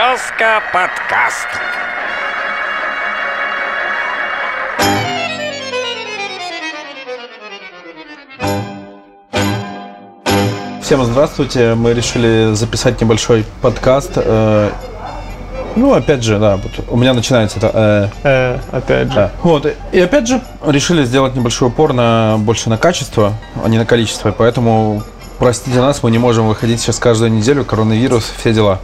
Березка подкаст. Всем здравствуйте. Мы решили записать небольшой подкаст. Э, Ну, опять же, да, вот у меня начинается это. э, Э, опять же. да. Вот. И опять же, решили сделать небольшой упор на больше на качество, а не на количество. Поэтому простите нас, мы не можем выходить сейчас каждую неделю. Коронавирус, все дела.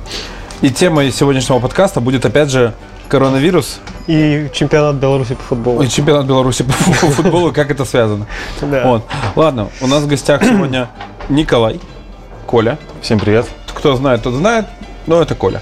И темой сегодняшнего подкаста будет опять же коронавирус И чемпионат Беларуси по футболу. и чемпионат Беларуси по фу- футболу, как это связано. Да. Вот. Ладно, у нас в гостях сегодня Николай, Коля. Всем привет. Кто знает, тот знает, но это Коля.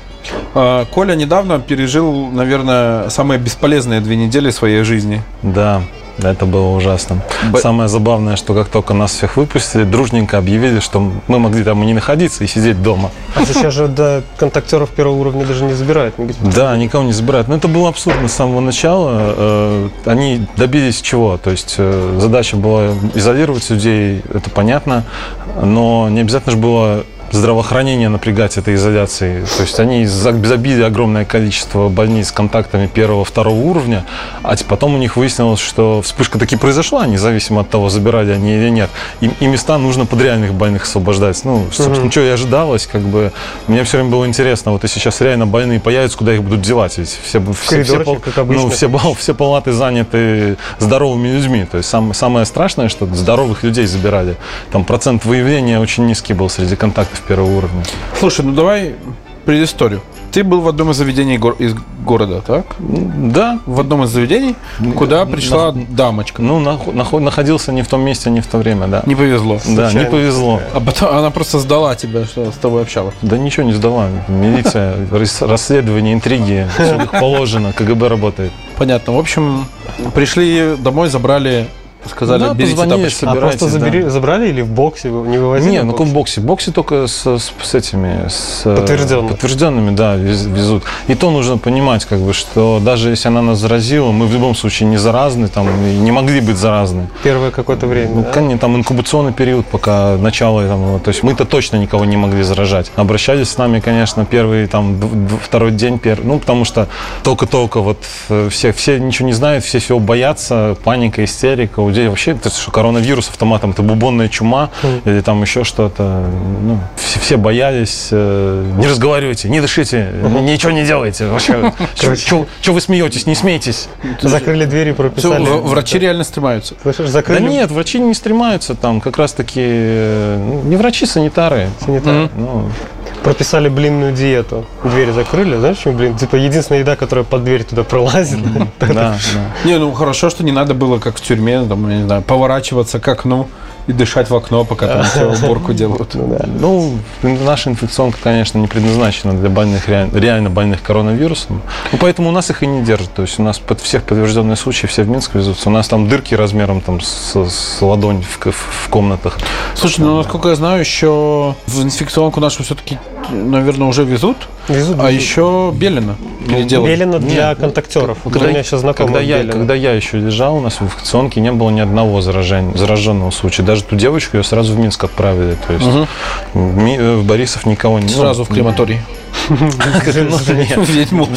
А, Коля недавно пережил, наверное, самые бесполезные две недели своей жизни. Да, это было ужасно. Б- Самое забавное, что как только нас всех выпустили, дружненько объявили, что мы могли там и не находиться, и сидеть дома. А сейчас же до контактеров первого уровня даже не забирают. Да, никого не забирают. Но это было абсурдно с самого начала. Э, Они добились чего? То есть э, задача была изолировать людей, это понятно, но не обязательно же было здравоохранение напрягать этой изоляцией. То есть они за- забили огромное количество больниц с контактами первого, второго уровня, а потом у них выяснилось, что вспышка таки произошла, независимо от того, забирали они или нет. И, и места нужно под реальных больных освобождать. Ну, собственно, что и ожидалось, как бы. Мне все время было интересно, вот если сейчас реально больные появятся, куда их будут девать? Ведь все, все, все, коридорчик, как обычно. ну, все, все палаты заняты здоровыми людьми. То есть сам- самое страшное, что здоровых людей забирали. Там процент выявления очень низкий был среди контактов первого уровня. Слушай, ну давай предысторию. Ты был в одном из заведений гор- из города, так? Да, В одном из заведений, куда пришла дамочка. ну, нах- нахо- находился не в том месте, не в то время, да. Не повезло. да, не повезло. А потом она просто сдала тебя, что с тобой общалась. Да ничего не сдала. Милиция, рас- расследование, интриги, все как положено, КГБ работает. Понятно. В общем, пришли домой, забрали, сказали, Да, берите позвонили, тапочки. А просто да. забери- забрали или в боксе не вывозили? Не, в ну боксе? в боксе. В боксе только с, с- с этими с, э, Подтвержденными. подтвержденными, да, вез- везут. И то нужно понимать, как бы, что даже если она нас заразила, мы в любом случае не заразны, там, и не могли быть заразны. Первое какое-то время. Ну, да? конечно, там инкубационный период, пока начало, там, то есть мы-то точно никого не могли заражать. Обращались с нами, конечно, первый, там, второй день, первый, ну, потому что только-только вот э, все, все ничего не знают, все всего боятся, паника, истерика, людей вообще, это что коронавирус автоматом, это бубонная чума или там еще что-то, ну, все, все боялись, э, не разговаривайте, не дышите, ничего не делайте, вообще, что вы смеетесь, не смейтесь. Закрыли двери прописали. врачи реально стремаются. Слышишь, Да нет, врачи не стремаются там, как раз таки э, ну, не врачи, санитары. санитары. Ну, Прописали блинную диету. Двери закрыли. Знаешь, почему блин? Типа единственная еда, которая под дверь туда пролазит. да, да. Не, ну хорошо, что не надо было, как в тюрьме, там, я не знаю, поворачиваться к окну и дышать в окно, пока там все уборку делают. Ну, наша инфекционка, конечно, не предназначена для больных, реаль- реально больных коронавирусом. Ну, поэтому у нас их и не держат. То есть у нас под всех подтвержденные случаи все в Минск везутся. У нас там дырки размером там с, с ладонь в, к- в комнатах. Слушай, ну насколько я знаю, еще в инфекционку нашу все-таки, наверное, уже везут, Везут, а везут. еще Белина не делают. Белено для Нет. контактеров. Когда, у меня сейчас знакомый когда, я, когда я еще лежал, у нас в инфекционке не было ни одного заражения, зараженного случая. Даже ту девочку ее сразу в Минск отправили. То есть э, в Борисов никого не... ну, Сразу в крематорий. Ну,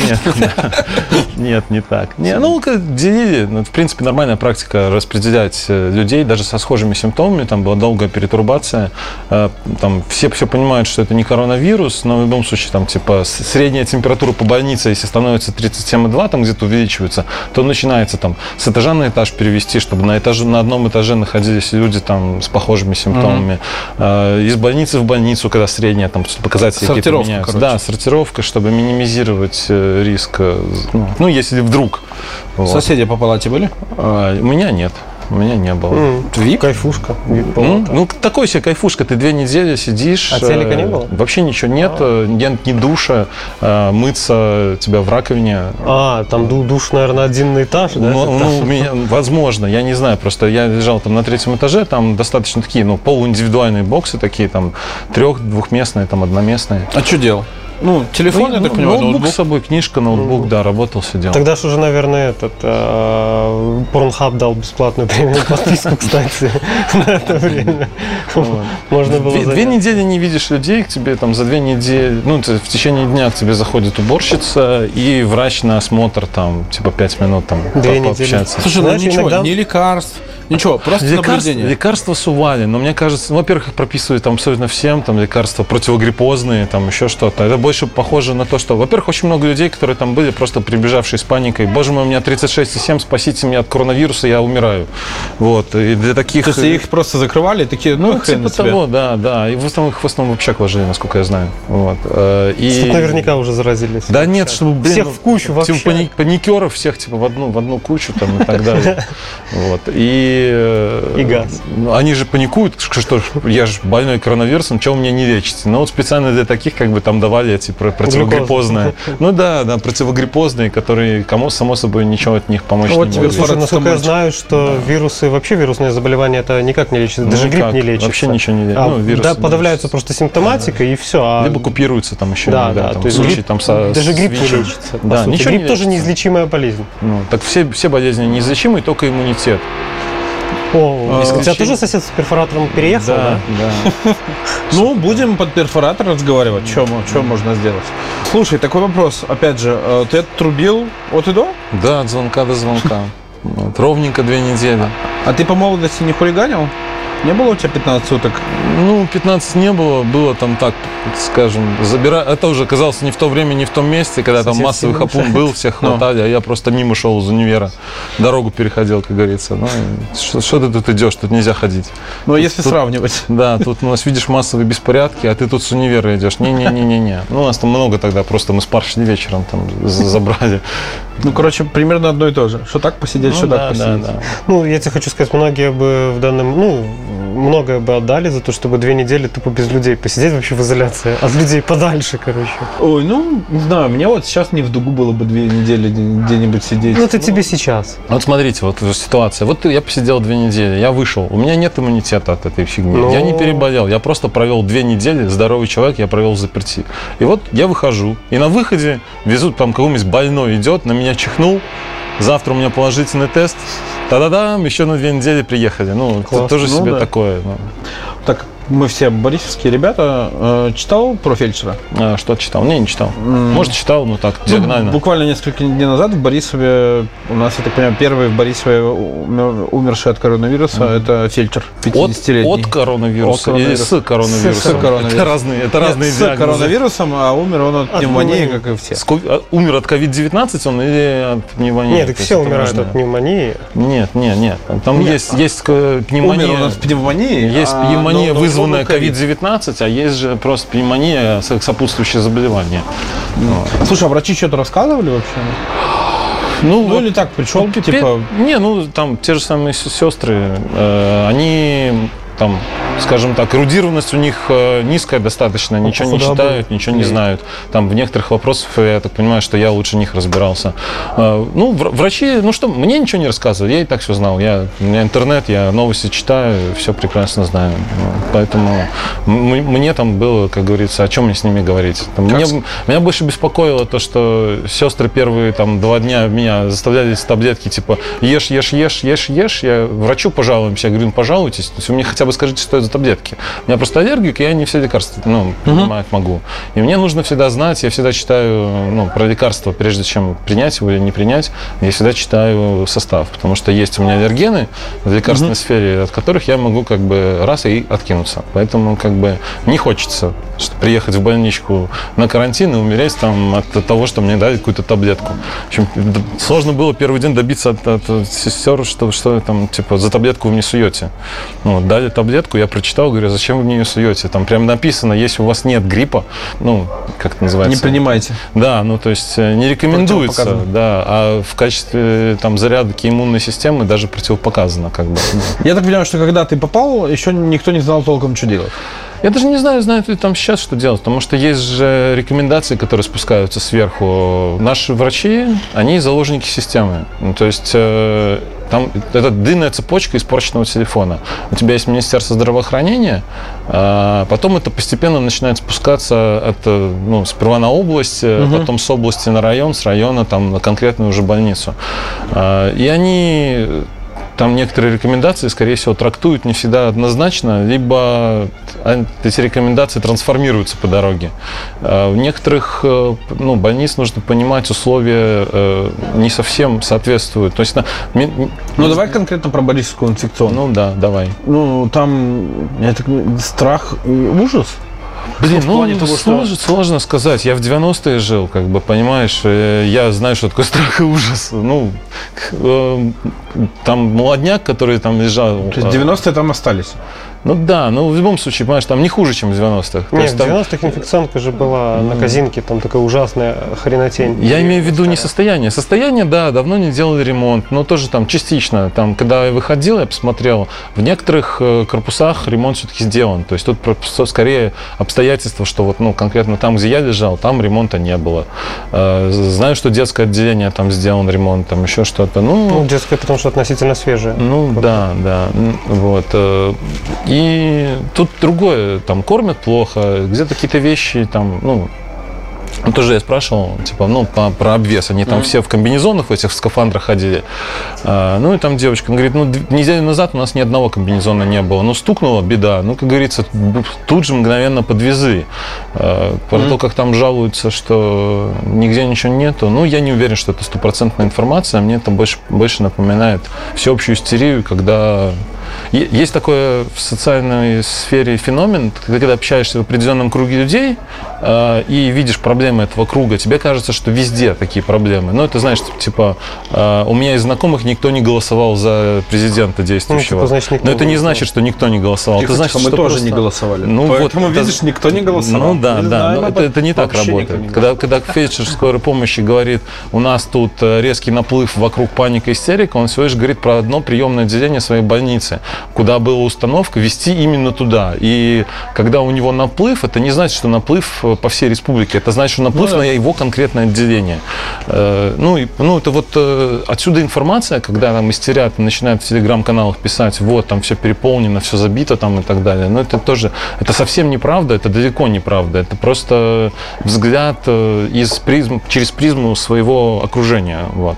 нет. Не так. Не, ну, делили. Ну, в принципе, нормальная практика распределять э, людей даже со схожими симптомами. Там была долгая перетурбация. Э, Там все все понимают, что это не коронавирус, но в любом случае, там, типа, средняя температура по больнице, если становится 37,2, там где-то увеличивается, то начинается там с этажа на этаж перевести, чтобы на, этаже, на одном этаже находились люди там с похожими симптомами. Э, Из больницы в больницу, когда средняя, там показатели какие-то меняются. Да, сортировка, чтобы минимизировать э, риск. э, Ну, ну, если вдруг. Вот. Соседи по палате были? А, у меня нет. У меня не было. Вип? Кайфушка. Вип Ну, ну, такой себе кайфушка, ты две недели сидишь. А телека э, не было? Вообще ничего нет, э, нет ни душа, мыться тебя в раковине. А, там ду- душ, наверное, один на этаж, да? Ну, ну, у меня- возможно, я не знаю, просто я лежал там на третьем этаже, там достаточно такие, ну, полуиндивидуальные боксы такие, там, трех, двухместные, там, одноместные. А что делал? Ну, телефон, я так понимаю, ноутбук, ноутбук. с собой, книжка, ноутбук, да, работал, сидел. Тогда же уже, наверное, этот э, Pornhub дал бесплатную премиум подписку, кстати, на это время. Можно было Две, недели не видишь людей, к тебе там за две недели, ну, в течение дня к тебе заходит уборщица и врач на осмотр там, типа, пять минут там Две по- недели. пообщаться. Слушай, ну ничего, ни лекарств, ничего, просто Лекарства, наблюдение. лекарства сували, но мне кажется, ну, во-первых, их прописывают там абсолютно всем, там лекарства противогриппозные, там еще что-то. Это больше похоже на то, что, во-первых, очень много людей, которые там были, просто прибежавшие с паникой. Боже мой, у меня 36,7, спасите меня от коронавируса, я умираю. Вот, и для таких... То есть их просто закрывали, и такие, ну, Ну, хрен типа того, да, да. И в основном их в основном в общак ложили, насколько я знаю. Вот. э, И... Тут наверняка уже заразились. Да нет, чтобы, блин, Всех ну, в кучу вообще. Типа пани- паникеров всех типа в одну, в одну кучу там и так далее. Вот. И, э, И газ. ну, Они же паникуют, что я же больной коронавирусом, чего меня не лечите? Ну вот специально для таких как бы там давали эти про- противогриппозные. Ну да, да, противогриппозные, которые кому само собой ничего от них помочь Вот не тебе могут. Слушай, насколько я знаю, что вирусы, вообще вирусные заболевания, это никак не лечится. Даже Никак, грипп не лечится. вообще ничего не лечится. А, Ну, вирус да, не подавляется просто симптоматика и все. А... Либо купируются там еще Да, иногда, да, там, то есть грипп- там со- даже грипп не лечится. Да, ничего не грипп тоже лечится. неизлечимая болезнь. Ну, так все, все болезни неизлечимы, только иммунитет. О, у тебя тоже сосед с перфоратором переехал, да? да. Ну, будем под перфоратор разговаривать, что можно сделать. Слушай, такой вопрос, опять же, э, ты отрубил от и до? Да, от звонка до звонка. Вот, ровненько две недели. А ты по молодости не хулиганил? Не было у тебя 15 суток? Ну, 15 не было, было там так, скажем, забира... Это уже оказалось не в то время, не в том месте, когда там Сосед массовый сильно хапун был, всех Ну. хватали, а я просто мимо шел из универа. Дорогу переходил, как говорится. Ну, что, что ты тут идешь, тут нельзя ходить. Ну, если тут- сравнивать. Да, тут у нас, видишь, массовые беспорядки, а ты тут с универа идешь. Не-не-не-не-не. Ну, у нас там много тогда, просто мы с пар шли вечером, там за- забрали. Ну, короче, примерно одно и то же. Что так посидеть, что Ну, так да, да, посидеть. да. Ну, я тебе хочу сказать, многие бы в данном, ну, многое бы отдали за то, чтобы две недели тупо без людей посидеть вообще в изоляции, от людей подальше, короче. Ой, ну, не знаю, мне вот сейчас не в дугу было бы две недели где- где-нибудь сидеть. Ну, это тебе сейчас. Вот смотрите, вот ситуация. Вот я посидел две недели, я вышел. У меня нет иммунитета от этой фигни. Ну. Я не переболел. Я просто провел две недели, здоровый человек, я провел в заперти. И вот я выхожу. И на выходе везут там какой-нибудь больной идет, на меня чихнул. Завтра у меня положительный тест. Та-да-дам, еще на две недели приехали. Ну, это Класс. тоже Ну себе да. такое. ну. Так, мы все борисовские ребята. Э, читал про фельдшера? А, что читал? Не, не читал. М. Может, читал, но так, Ну, диагонально. буквально несколько дней назад в Борисове, у нас, я так понимаю, первый в Борисове умер- умерший от коронавируса, это фельдшер, От, 50-летний. от коронавируса От или коронавируса. с коронавирусом? С коронавирусом. Это разные, это Нет, разные с диагнозы. коронавирусом, а умер он от От пневмонии, пневмонии. как и все. С ко- а, Умер от COVID-19 он или от пневмонии? Нет, так есть все умирают разное. от пневмонии. Нет, нет, нет. Там Нет. есть, есть э, пневмония. Умер он от пневмонии. Есть а, пневмония, но- но- вызванная но ковид. COVID-19, а есть же просто пневмония, со- сопутствующее заболевание. Слушай, а врачи что-то рассказывали вообще? Ну, Ну вот или так, пришел, Пе- типа, Не, ну там те же самые сестры, э, они там, скажем так, эрудированность у них э, низкая достаточно, ничего не читают, ничего не знают. Там в некоторых вопросах, я так понимаю, что я лучше них разбирался. Э, ну, вр- врачи, ну что, мне ничего не рассказывали, я и так все знал. Я, у меня интернет, я новости читаю, все прекрасно знаю. Поэтому мне там было, как говорится, о чем мне с ними говорить. Там Как мне, меня больше беспокоило то, что сестры первые там два дня меня заставляли с таблетки, типа, ешь, ешь, ешь, ешь, ешь. Я врачу пожалуемся. Я говорю, ну, пожалуйтесь. То есть вы мне хотя бы скажите, что это за таблетки. У меня просто аллергик, и я не все лекарства, ну, принимать могу. И мне нужно всегда знать, я всегда читаю, ну, про лекарство, прежде чем принять его или не принять, я всегда читаю состав, потому что есть у меня аллергены в лекарственной сфере, от которых я могу как бы раз и откинуться. Поэтому как бы не хочется что приехать в больничку на карантин и умереть там от того, что мне дали какую-то таблетку. В общем, сложно было первый день добиться от, от сестер, что, что там, типа, за таблетку вы мне суете. Ну, вот, дали таблетку, я прочитал, говорю, зачем вы мне ее суете? Там прям написано, если у вас нет гриппа, ну, как это называется? не принимайте. Да, ну то есть э, не рекомендуется, да, а в качестве э, там зарядки иммунной системы даже противопоказано, как бы. Я так понимаю, что когда ты попал, еще никто не знал толком, что делать. Я даже не знаю, знают ли там сейчас, что делать, потому что есть же рекомендации, которые спускаются сверху. Наши врачи, они заложники системы. Ну, то есть э, там это длинная цепочка испорченного телефона. У тебя есть Министерство здравоохранения, а потом это постепенно начинает спускаться от, э, ну, сперва на область, э, потом с области на район, с района там, на конкретную уже больницу. А, И они там некоторые рекомендации, скорее всего, трактуют не всегда однозначно, либо эти рекомендации трансформируются по дороге. А В некоторых э, ну, больниц нужно понимать, условия э, не совсем соответствуют. То есть, на- Ну, давай конкретно про Борисовскую инфекционную. ну да, давай. Ну, там, так, страх и ужас. Блин, в ну плане того, что- сложно, сложно сказать. Я в 90-е жил, как бы, понимаешь, э, я знаю, что такое страх и ужас. Ну, э, там молодняк, который там лежал. То есть э, 90-е там остались. Ну да, но в любом случае, понимаешь, там не хуже, чем в 90-х. То Нет, в там- 90-х инфекционка же была на казинке, там такая ужасная хренотень. Я имею в виду не состояние. Состояние, да, давно не делали ремонт, но тоже там частично. Там, когда я выходил, я посмотрел, в некоторых э, корпусах ремонт все-таки сделан. То есть тут скорее обстоятельства, что вот, ну, конкретно там, где я лежал, там ремонта не было. Э, Знаю, что детское отделение там сделан ремонт, там еще что-то. Ну, Ну, детская, потому что относительно свежая. ну да, да. Вот. И тут другое, там кормят плохо, где-то какие-то вещи, там, ну, ну, тоже я спрашивал, типа, ну, по- про обвес. Они там все в комбинезонах, в этих в скафандрах ходили. А, ну, и там девочка, она говорит, ну, неделю назад у нас ни одного комбинезона не было. Ну, стукнула, беда. Ну, как говорится, тут же мгновенно подвезли. А, про то, как там жалуются, что нигде ничего нету, ну, я не уверен, что это стопроцентная информация. Мне это больше, больше напоминает всеобщую истерию, когда Есть такое в социальной сфере феномен, когда общаешься в определенном круге людей э, и видишь проблемы этого круга, тебе кажется, что везде такие проблемы. Ну, это знаешь, типа, э, у меня из знакомых никто не голосовал за президента действующего. Ну, типа, значит, никто Но это не значит, что никто не голосовал. Тихо, это значит, тихо, мы что тоже просто- не голосовали. Ну, Поэтому, вот, это- видишь, никто не голосовал. Ну да, Не да, знаем но это, это не так работает. не Когда, когда фельдшер скорой помощи говорит, у нас тут э, резкий наплыв вокруг паника, истерика, он всего лишь говорит про одно приемное отделение своей больницы, куда была установка вести именно туда. И когда у него наплыв, это не значит, что наплыв э, по всей республике, это значит, что наплыв Ну да. на его конкретное отделение. Э, Ну, и, ну это вот э, отсюда информация, когда там истерят, начинают в телеграм-каналах писать, вот, там все переполнено, все забито там и так далее. Но это тоже, это совсем неправда, это далеко неправда. Это просто взгляд из призм, через призму своего окружения. Вот.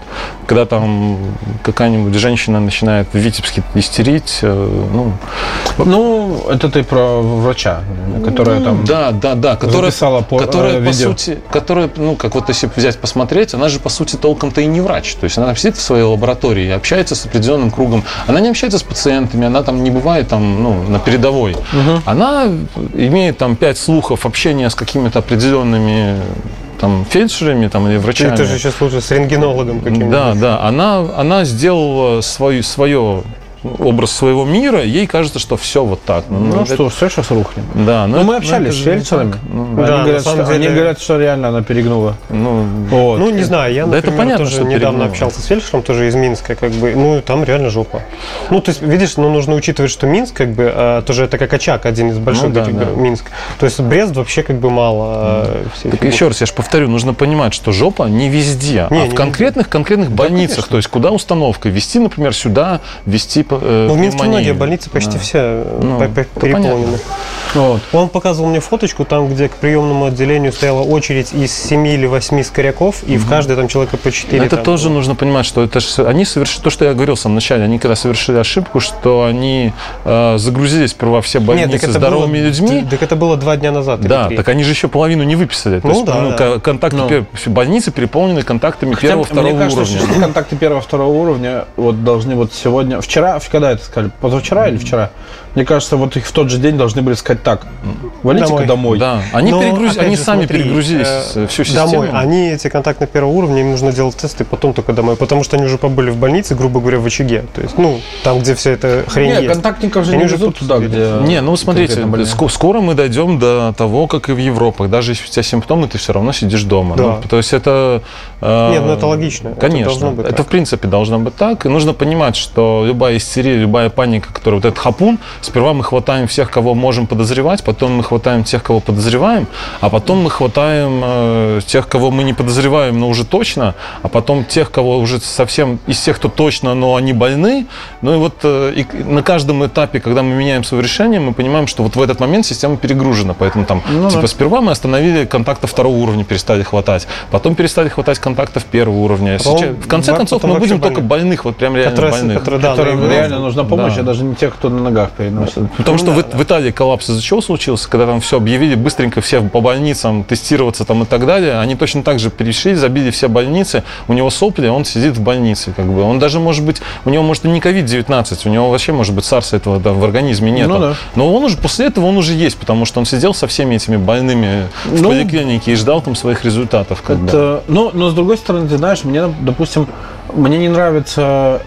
Когда там какая-нибудь женщина начинает в Витебске истерить, э, ну, Ну, это ты про врача, которая там... да, да, да, которая, записала по- которая э, по видео. сути, которая, ну, как вот если взять посмотреть, она же по сути толком-то и не врач. То есть она сидит в своей лаборатории и общается с определенным кругом. Она не общается с пациентами, она там не бывает там, ну, на передовой. Она имеет там пять слухов общения с какими-то определенными там фельдшерами там, или врачами. Это же сейчас лучше с рентгенологом каким-нибудь. Да, да. Она, она сделала свою, свое образ своего мира, ей кажется, что все вот так. Ну это- что, все сейчас рухнет. да, Ну, это- мы общались с не фельдшерами. так. Ну, Да, они, говорят, что, они деле- говорят, что реально она перегнула. ну, Вот. Ну, не знаю, я, Да это например, понятно, тоже что недавно перегнуло. общался с фельдшером, тоже из Минска, как бы, ну, там реально жопа. Ну, то есть, видишь, ну, нужно учитывать, что Минск, как бы, а, тоже это как очаг, один из больших Ну, да, таких да. Минск. То есть, Брест вообще, как бы, мало. а, всей Так еще раз, я же повторю, нужно понимать, что жопа не везде, Не, а не в конкретных конкретных больницах. конечно. То есть куда установка? Вести, например, сюда, вести э, Ну, в Минске многие больницы почти Да. все Ну, по- то переполнены. Вот. Он показывал мне фоточку, там, где к приемному отделению стояла очередь из 7 или 8 скоряков, и в каждой там человека по 4. Это там тоже было. нужно понимать, что это ж- они совершили то, что я говорил в самом начале. Они когда совершили ошибку, что они э, загрузили сперва все Нет, больницы так это здоровыми было, людьми. Так это было два дня назад. Да, три. так они же еще половину не выписали. То Ну есть, да, да. ко- контакты Ну. пер- больницы переполнены контактами Хотя, первого, второго мне кажется, уровня. что контакты первого, второго уровня вот должны вот сегодня, вчера, когда это сказали, позавчера или вчера? Мне кажется, вот их в тот же день должны были сказать так, валите-ка Домой. домой. Да, они, Но, перегруз- опять они же, сами смотри, перегрузились э, всю систему. Домой. Они эти контактные первого уровня, им нужно делать тесты, потом только домой. Потому что они уже побыли в больнице, грубо говоря, в очаге. То есть, ну, там, где вся эта хрень Нет, есть. контактников же Они не уже везут тут туда, где... Не, ну смотрите, скоро мы дойдем до того, как и в Европах. Даже если у тебя симптомы, ты все равно сидишь дома. Да. Ну, то есть это... э, Нет, ну это логично. Это Конечно. это так. в принципе должно быть так. И нужно понимать, что любая истерия, любая паника, которая вот этот хапун, сперва мы хватаем всех, кого можем подозревать, потом мы хватаем тех, кого подозреваем, а потом мы хватаем э, тех, кого мы не подозреваем, но уже точно, а потом тех, кого уже совсем из тех, кто точно, но они больны. Ну и вот э, и на каждом этапе, когда мы меняем свое решение, мы понимаем, что вот в этот момент система перегружена, поэтому там Ну типа да. сперва мы остановили контакта второго уровня, перестали хватать, потом перестали хватать контактов первого уровня. Потом- Сейчас- в конце концов мы будем только больных, вот прям реально Которые, больных. которые, да, Которым наиболее- реально нужна помощь, Да. а даже не те, кто на ногах переносит. Потому что в, в Италии коллапс из-за чего случился, когда там все объявили быстренько все по больницам тестироваться там и так далее, они точно так же перешли, забили все больницы, у него сопли, он сидит в больнице, как бы. Он даже может быть, у него может и не COVID-19, у него вообще может быть SARS этого да, в организме нет. Ну да. Но он уже после этого он уже есть, потому что он сидел со всеми этими больными в Ну, поликлинике и ждал там своих результатов. Как бы. Это, ну, но с другой стороны, ты знаешь, мне, допустим, мне не нравится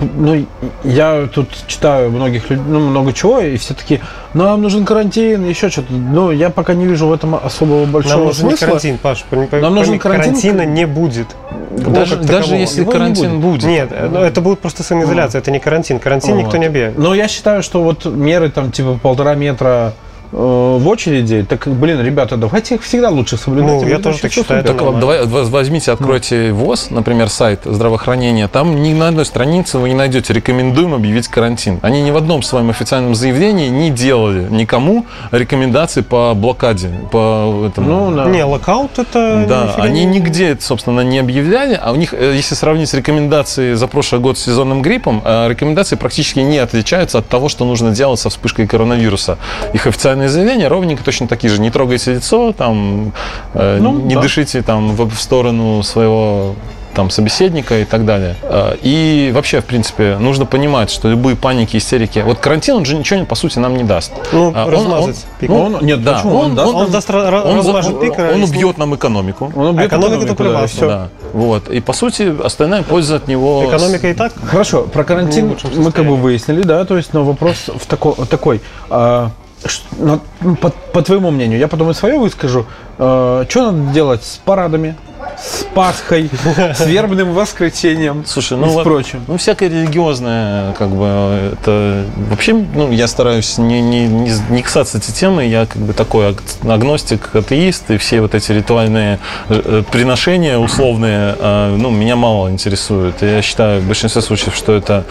ну, я тут читаю многих людей, ну, много чего, и все таки нам нужен карантин, еще что-то. Ну, я пока не вижу в этом особого большого Нам нужен смысла. карантин, Паш. пойми- Нам нужен карантин. Карантина не будет. даже, даже такового. если Его не карантин будет. Нет, ну, это будет просто самоизоляция, это не карантин. Карантин никто Вот. не объявит. Но я считаю, что вот меры там типа полтора метра в очереди, так, блин, ребята, давайте их всегда лучше соблюдать. Ну, и я тоже так считаю, Так давай воз- возьмите, откройте ВОЗ, например, сайт здравоохранения. Там ни на одной странице вы не найдете «Рекомендуем объявить карантин». Они ни в одном своем официальном заявлении не делали никому рекомендаций по блокаде, по этому. Ну, да. Не, локаут это... Да, они не- нигде, это, собственно, не объявляли, а у них, э, если сравнить с рекомендацией за прошлый год с сезонным гриппом, э, рекомендации практически не отличаются от того, что нужно делать со вспышкой коронавируса. Их официальные заявления ровненько точно такие же. Не трогайте лицо, там, э, Ну, не да. дышите там, в, в сторону своего там, собеседника и так далее. Э, И вообще, в принципе, нужно понимать, что любые паники, истерики... Вот карантин, он же ничего, по сути, нам не даст. Ну, А он- размазать он- пик. Ну, он- нет, Да, почему? Он, даст Он даст ра- Он, размажет он- пик, он убьет нам экономику. он убьет экономику, только да, всё. Да. Вот. И по сути остальная польза от него. Экономика и так. Хорошо, про карантин лучшем мы как бы выяснили, да, то есть, но вопрос в тако- такой. а, ну, по, по твоему мнению, я потом и свое выскажу. что надо делать с парадами, с Пасхой, с вербным воскресеньем Слушай, и ну, во- прочим? ну всякое религиозное, как бы, это вообще, ну, я стараюсь не, не, не, не касаться этой темы, я как бы такой аг- агностик, атеист, и все вот эти ритуальные э, э, приношения условные, э, ну, меня мало интересуют. И я считаю в большинстве случаев, что это,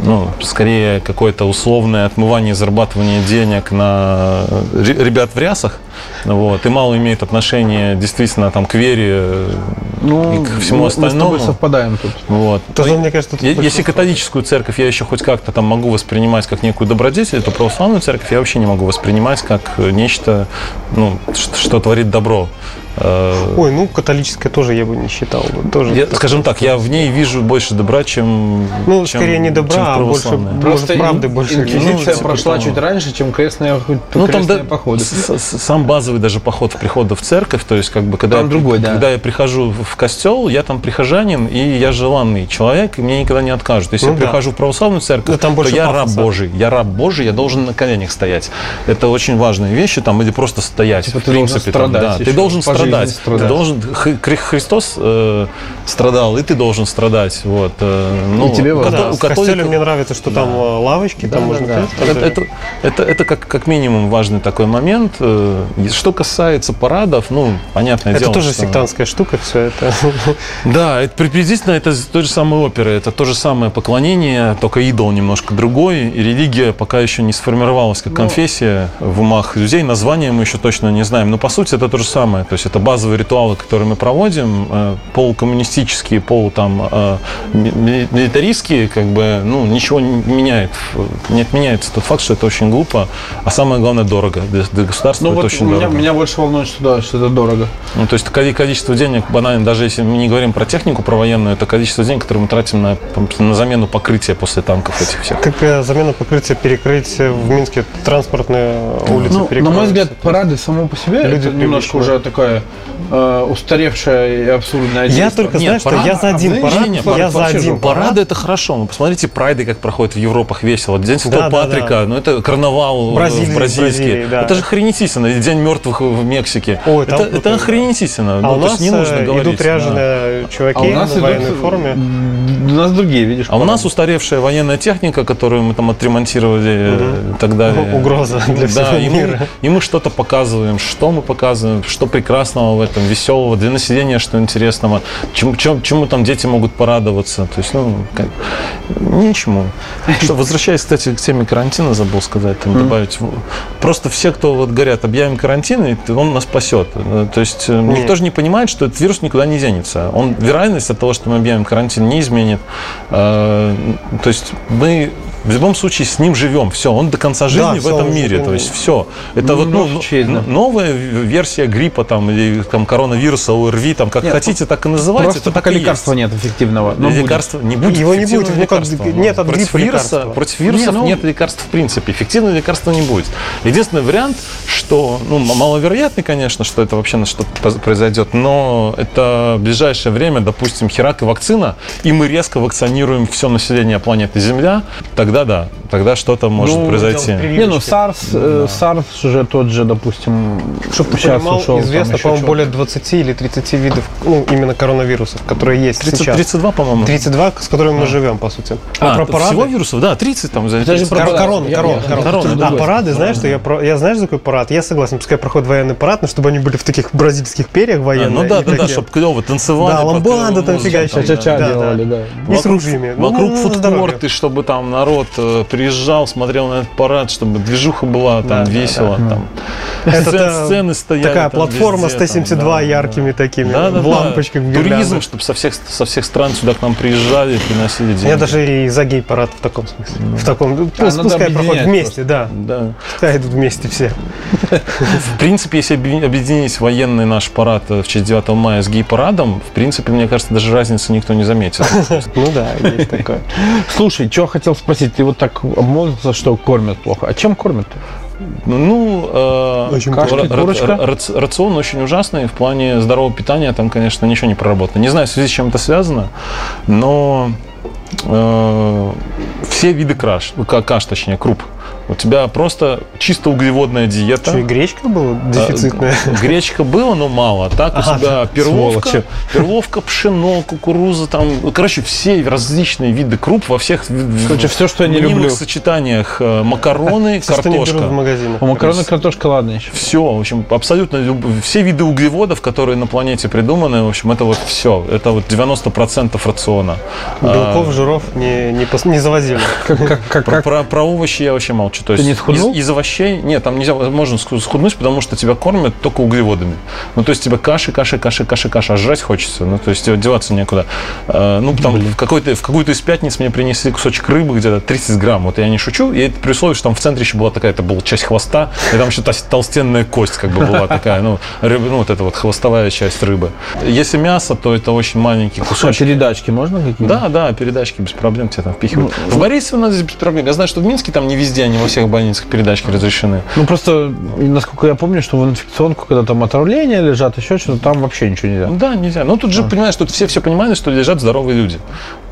ну, скорее какое-то условное отмывание, зарабатывание денег на ре- ребят в рясах, вот, и мало имеет отношения действительно там к вере э, и ко всему Ну, мы с тобой остальному. совпадаем тут. Вот. Тоже, Ну, мне кажется, тут Если католическую церковь я еще хоть как-то там могу воспринимать как некую добродетель, то православную церковь я вообще не могу воспринимать как нечто, ну, что, что творит добро. Э, Ой, ну, католическая тоже я бы не считал. бы, Тоже я- скажем так, я в ней вижу больше добра, чем Ну, чем- скорее не чем добра, в а больше. Может, правды больше инквизиция Ну, типа прошла того. чуть раньше, чем крестные, Ну, там крестные да, походы. с- с- сам базовый даже поход в прихода в церковь, то есть как бы когда, Там я, другой, да. когда я прихожу в костел, я там прихожанин, и я желанный человек, и мне никогда не откажут. Если Ну я да. прихожу в православную церковь, там то я раб. Божий. Я раб Божий, я должен на коленях стоять. Это очень важные вещи, там, или просто стоять. Типа в ты должен принципе, там, страдать да. еще, Ты должен жизни страдать. страдать. Ты должен, Хри- Хри- Христос э, страдал, и ты должен страдать. Вот, э, ну, И тебе у Да, у католиков- мне нравится, что там э, лавочки, там можно да. пить, это, это, это, это как, как минимум важный такой момент. Э, Что касается парадов, ну, понятное Это дело. тоже что- сектантская штука, все это. Да, это приблизительно это той же самой оперы, это то же самое поклонение, только идол немножко другой, и религия пока еще не сформировалась Ну. как конфессия в умах людей, название мы еще точно не знаем, но по сути это то же самое, то есть это базовые ритуалы, которые мы проводим, э, полукоммунистические, полу там э, ми- ми- милитаристские, как бы, ну, ничего не меняет, не отменяется тот факт, что это очень глупо, а самое главное дорого, для, для государства Ну это вот очень меня, дорого. меня больше волнует, что, да, что это дорого. Ну, то есть коли- количество денег, банально, даже если мы не говорим про технику, про военную, это количество денег, которые мы тратим на, на замену покрытия после танков этих всех. Как э, замена покрытия перекрыть в Минске транспортные улицы Ну, на мой взгляд, парады само по себе Люди это немножко уже такая такое э, устаревшее и абсурдное Я только Нет, знаю, что парад- я за один а, парад, не, не, я парад за один парад. Парады это хорошо. Ну, посмотрите, прайды, как проходят в Европах весело. День Святого Да, да, Патрика, да. ну это карнавал Бразилии, в бразильский. Бразилии, да. Это же охренительно. И День мертвых в Мексике. Ой, это, там это охренительно. А ну, у нас не нужно э, говорить. идут да. ряженые чуваки А у нас в военной идут, форме. У нас другие, видишь? А у нас парады. устаревшая военная техника, которую мы там отремонтировали э, и так далее. Угроза для всего да, и мы, мира. и мы что-то показываем, что мы показываем, что прекрасного в этом, веселого, для населения, что интересного, чему, чем- чему там дети могут порадоваться. То есть, ну, как, ничему. Что, возвращаясь, кстати, к теме карантина, забыл сказать, там, добавить. Просто все, кто вот говорят, объявим карантин, и он нас спасет. Э, То есть, э, никто же не понимает, что этот вирус никуда не денется. Он, вероятность от того, что мы объявим карантин, не изменит. Э, То есть, мы в любом случае с ним живем. Все, он до конца жизни в всё, этом мире. То есть все. Это Ну, вот ну, ну, очевидно. н- новая в- версия гриппа там или там коронавируса, ОРВИ, там как Нет, хотите, так и называйте. Просто это пока есть. лекарства нет эффективного. но будет. лекарства не будет. Его не будет, ну, как нет от против гриппа вируса, лекарства. против вирусов Не, ну- нет лекарств в принципе. Эффективного лекарства не будет. Единственный вариант, что ну, маловероятный, конечно, что это вообще на что-то произойдет, но это в ближайшее время, допустим, херак и вакцина, и мы резко вакцинируем все население планеты Земля, тогда да, тогда что-то может Ну, произойти. Не, ну SARS, э, SARS же тот же, допустим, Чтобы ты сейчас понимал, ушел, известно, еще по-моему, более 20 или 30 видов, ну, именно коронавирусов, которые есть 30 сейчас. 32, по-моему. 32, с которыми мы живем, по сути. А, про парады? всего вирусов, да, 30 там. Подожди, 30. про Кор- парад. корона, Я- корона. корона, А да. парады, знаешь, что я, про, я знаешь, за какой парад? Я согласен, пускай проходит военный парад, но чтобы они были в таких бразильских перьях А, военных. ну да, да, да, чтобы клево танцевали. Да, э, там музыку, фигачат. да. Да, делали, да. да. И с ружьями. Ну, Вокруг ну, фудкорты, чтобы там народ э, приезжал, смотрел на этот парад, чтобы движуха была там Да, да, весело. Там. Это Сцен- та- сцены стояли. Такая там платформа везде, там, 172 да, яркими такими, Да, да, в да. лампочках, в Туризм, чтобы со всех, со всех стран сюда к нам приезжали, приносили деньги. Я даже и за гей-парад в таком смысле. В таком, ну, А, пусть- пускай проходит вместе, да. Да. Пускай идут вместе все. В принципе, если объедин- объединить военный наш парад э, в честь 9 мая с гей-парадом, в принципе, мне кажется, даже разницы никто не заметит. Ну да, есть такое. Слушай, что хотел спросить, ты вот так обмолвился, что кормят плохо. А чем кормят? Ну, э, Очень курочка? ра- рац- рацион очень ужасный. В плане здорового питания там, конечно, ничего не проработано. Не знаю, в связи с чем это связано, но э, все виды краш, ка- каш, точнее, круп. У тебя просто чисто углеводная диета. Что, и гречка была дефицитная? А, Гречка было, но мало. А Так у Ага, тебя перловка, сволочи. перловка, пшено, кукуруза, там, короче, все различные виды круп во всех Короче, всё, что я не люблю. сочетаниях э, макароны, Все, берут в картошка. магазинах. У макароны картошка, ладно еще. Все, в общем, абсолютно все виды углеводов, которые на планете придуманы, в общем, это вот все. Это вот 90% рациона. Белков, жиров не, не, не завозили. Как, как, как, Про, как? про- про овощи я вообще молчу. То есть не схуднул? из, из овощей нет, там нельзя, можно сху- схуднуть, потому что тебя кормят только углеводами. Ну, то есть тебе каши, каши, каши, каши, каша, а жрать хочется. Ну, то есть тебе деваться некуда. А, ну, там в, какой-то, в какую-то из пятниц мне принесли кусочек рыбы, где-то 30 грамм. Вот я не шучу. И это при условии, что там в центре еще была такая, это была часть хвоста, и там еще тос- толстенная кость как бы была такая, ну, рыб- ну, вот эта вот хвостовая часть рыбы. Если мясо, то это очень маленький А кусочек. передачки можно какие-то? Да, да, передачки без проблем тебе там впихивают. в Борисово надо без проблем. Я знаю, что в Минске там не везде, они во всех больницах передачки разрешены. Ну просто, насколько я помню, что в инфекционку, когда там отравления лежат, еще что-то, там вообще ничего нельзя. Да, нельзя. Ну тут же, понимаешь, тут все все понимают, что лежат здоровые люди.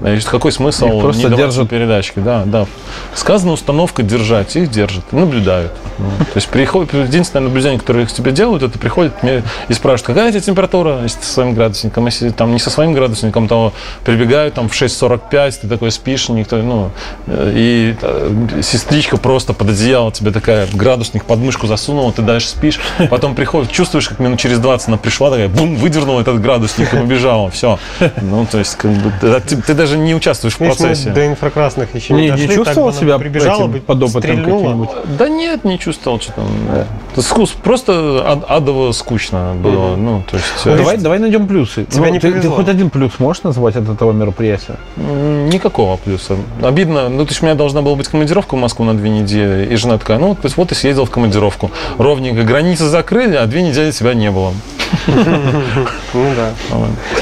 И какой смысл Их просто не держат. передачки? Да, да. Сказана установка держать, их держат, наблюдают. Ну, то есть приходит, единственное наблюдение, которое их тебе делают, это приходят мне и спрашивают, какая у тебя температура, если ты со своим градусником, если там не со своим градусником, то прибегают там в 6.45, ты такой спишь, никто, ну, э, и э, сестричка просто под одеяло тебе такая градусник под мышку засунула, ты дальше спишь, потом приходит, чувствуешь, как минут через 20 она пришла, такая, бум, выдернула этот градусник и убежала, все. Ну, то есть, как бы, ты, ты- даже не участвуешь в процессе. до инфракрасных еще Не, не, не дошли, так чувствовал бы себя прибежала бы, подопытным стрельнула. каким-нибудь? Да нет, не чувствовал, что там. да. Это скус- просто ад- адово скучно было. Ну, то есть. Ну, э, давай, давай найдем плюсы. Тебе не ты, ты хоть один плюс можешь назвать от этого мероприятия? Никакого плюса. Обидно. Ну, то есть у меня должна была быть командировка в Москву на две недели. И жена такая, ну, то есть вот и съездил в командировку. Ровненько границы закрыли, а две недели тебя не было. Ну да.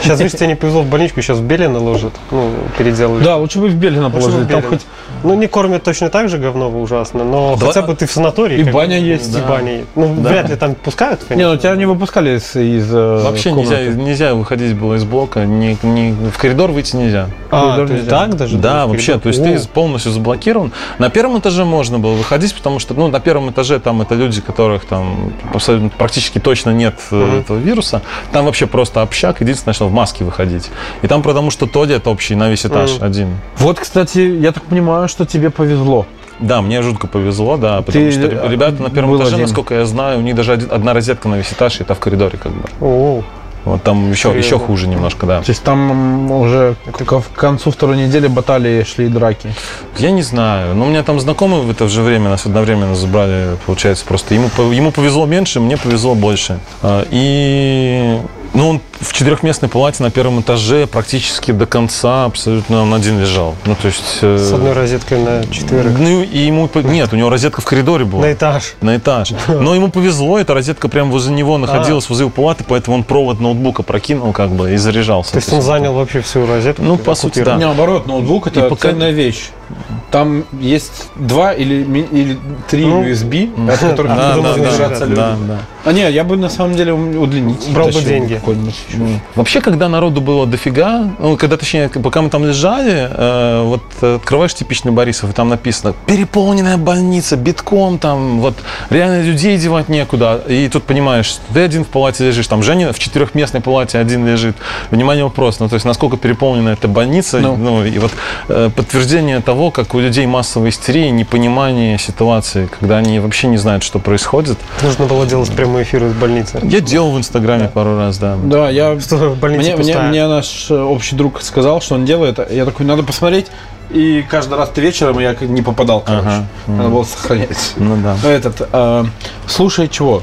Сейчас, видишь, тебе не повезло в больничку, сейчас в Белина ложат. Ну, переделали. Да, лучше бы в бы положили. Там хоть Ну, не кормят точно так же говново ужасно, но хотя бы ты в санатории. И баня есть. И баня. Ну, вряд ли там пускают, Не, конечно. ну тебя не выпускали из, э, Вообще нельзя, нельзя выходить было из блока, в коридор выйти нельзя. А, нельзя. так даже? Да, вообще, то есть ты полностью заблокирован. На первом этаже можно было выходить, потому что, ну, на первом этаже там это люди, которых там практически точно нет Мгм. этого вируса. Там вообще просто общак, единственное, что в маске выходить. И там потому что туалет общий на весь этаж Мгм. один. Вот, кстати, я так понимаю, что тебе повезло. Да, мне жутко повезло, да, потому Ты, что ребята на первом этаже, один. насколько я знаю, у них даже одна розетка на весь этаж, и это в коридоре как бы. Вот там еще, Серьезно? еще хуже немножко, да. То есть там уже к, к концу второй недели баталии шли драки. Я не знаю. Но у меня там знакомый в это же время, нас одновременно забрали, получается, просто ему, ему повезло меньше, мне повезло больше. А, И ну, он в четырехместной палате на первом этаже практически до конца абсолютно он один лежал. Ну, то есть... э, с одной розеткой на четверых. Ну, и ему... Нет, у него розетка в коридоре была. На этаж. На этаж. Но ему повезло, эта розетка прямо возле него находилась, возле его палаты, поэтому он провод ноутбука прокинул как бы и заряжался. То есть он занял вообще всю розетку? Ну, по сути, да. Наоборот, ноутбук это И пока- ценная вещь. Там есть два или, или три Ну, USB, от которых Да, оттуда да, можно да, люди. да, да. А не, я бы на самом деле удлинить. Брал бы деньги. какой-нибудь еще. Вообще, когда народу было дофига, ну, когда, точнее, пока мы там лежали, э, вот э, открываешь типичный Борисов, и там написано «переполненная больница, битком, там, вот, реально людей девать некуда». И тут понимаешь, ты один в палате лежишь, там Женя в четырехместной палате один лежит. Внимание, вопрос, ну, то есть, насколько переполнена эта больница, Ну. ну, и вот э, подтверждение того, как у людей массовая истерия, непонимание ситуации, когда они вообще не знают, что происходит. Нужно было делать прямой эфир из больницы. Я делал в Инстаграме пару раз, да. Да, я Что больница Мне, мне, пустая. мне наш э, общий друг сказал, что он делает. Я такой, надо посмотреть. И каждый раз ты вечером я как не попадал, короче. Ага. Надо было сохранять. Ну да. Этот, э, слушай, чего?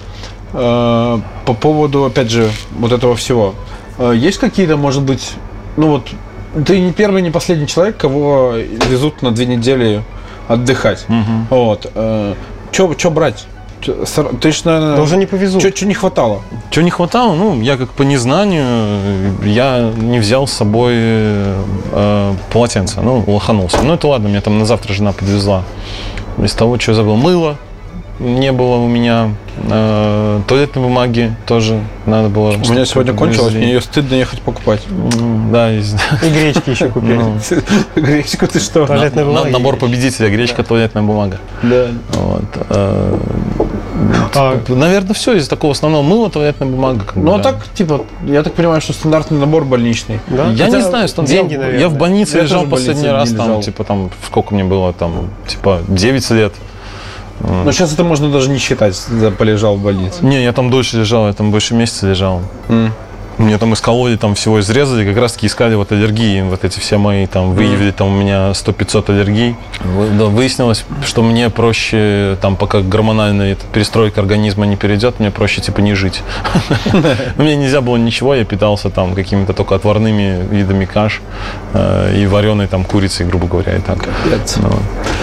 Э, по поводу, опять же, вот этого всего. Э, есть какие-то, может быть, ну вот, ты не первый, не последний человек, кого везут на две недели отдыхать. Мгм. Вот. Что брать? Чё, сор- Ты ж, наверное, Да уже не повезут. что не хватало? Чего не хватало? Ну, я как по незнанию, э, я не взял с собой э, полотенце. Ну, лоханулся. Ну, это ладно, меня там на завтра жена подвезла. Из того, что я забыл, мыло не было у меня, э, туалетной бумаги тоже надо было. У меня сегодня кончилось, подвезли. мне ее стыдно ехать покупать. М, Да, есть. И гречки еще купили. Ну, Гречку ты что? Туалетная на- бумага и набор победителя, гречка, туалетная бумага. Да. Вот. э, А, Наверное, все из такого основного мыла, туалетная бумага. как Ну, а да. так, типа, я так понимаю, что стандартный набор больничный. да? Я Хотя не знаю, что деньги, я, наверное. я в больнице Я лежал в последний раз, там, лежал. типа, там, сколько мне было, там, типа, 9 лет. Но сейчас это можно даже не считать, полежал в больнице. Не, я там дольше лежал, я там больше месяца лежал. Мне там из колоди там всего изрезали, как раз таки искали вот аллергии, вот эти все мои там выявили там у меня 100-500 аллергий. Выяснилось, что мне проще там пока гормональная перестройка организма не перейдет, мне проще типа не жить. Мне нельзя было ничего, я питался там какими-то только отварными видами каш э, и вареной там курицей, грубо говоря, и так. Ну.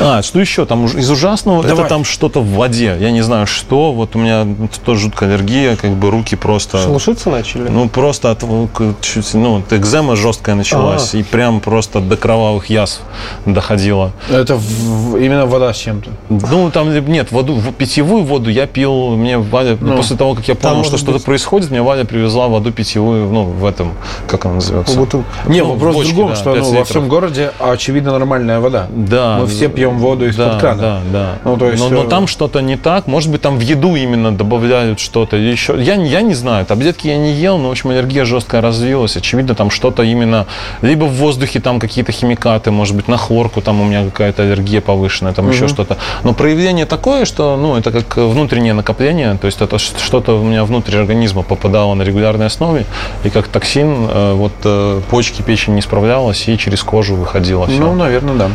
А, что еще? Там из ужасного это там что-то в воде. Я не знаю что. Вот у меня тоже жуткая аллергия, как бы руки просто. Шелушиться начали? Ну, просто от, к- чуть, ну, экзема жесткая началась, и прям просто до кровавых язв доходило. Это в- именно вода с чем-то. Ну, там нет, воду, в- питьевую воду я пил, мне Валя, Ну, после того, как я понял, что что-то происходит, мне Валя привезла воду питьевую, ну, в этом, как она называется? Бутылка. Не, Ну, вопрос бочки, в другом, да, что ну, во всем городе очевидно нормальная вода. Да. Мы все пьем воду из-под да, крана. Да, да. Ну, то есть, но, но э, там что-то не так. Может быть, там в еду именно добавляют что-то еще. Я, я не знаю. Таблетки я не ел, но, в общем, аллергия жесткая развилась. Очевидно, там что-то именно... Либо в воздухе там какие-то химикаты, может быть, на хлорку там у меня какая-то аллергия повышенная, там еще что-то. Но проявление такое, что, ну, это как внутреннее накопление, то есть это что-то у меня внутрь организма попадало на регулярной основе, и как токсин, э, вот э, почки, печень не справлялась, и через кожу выходило все. Ну, наверное, да.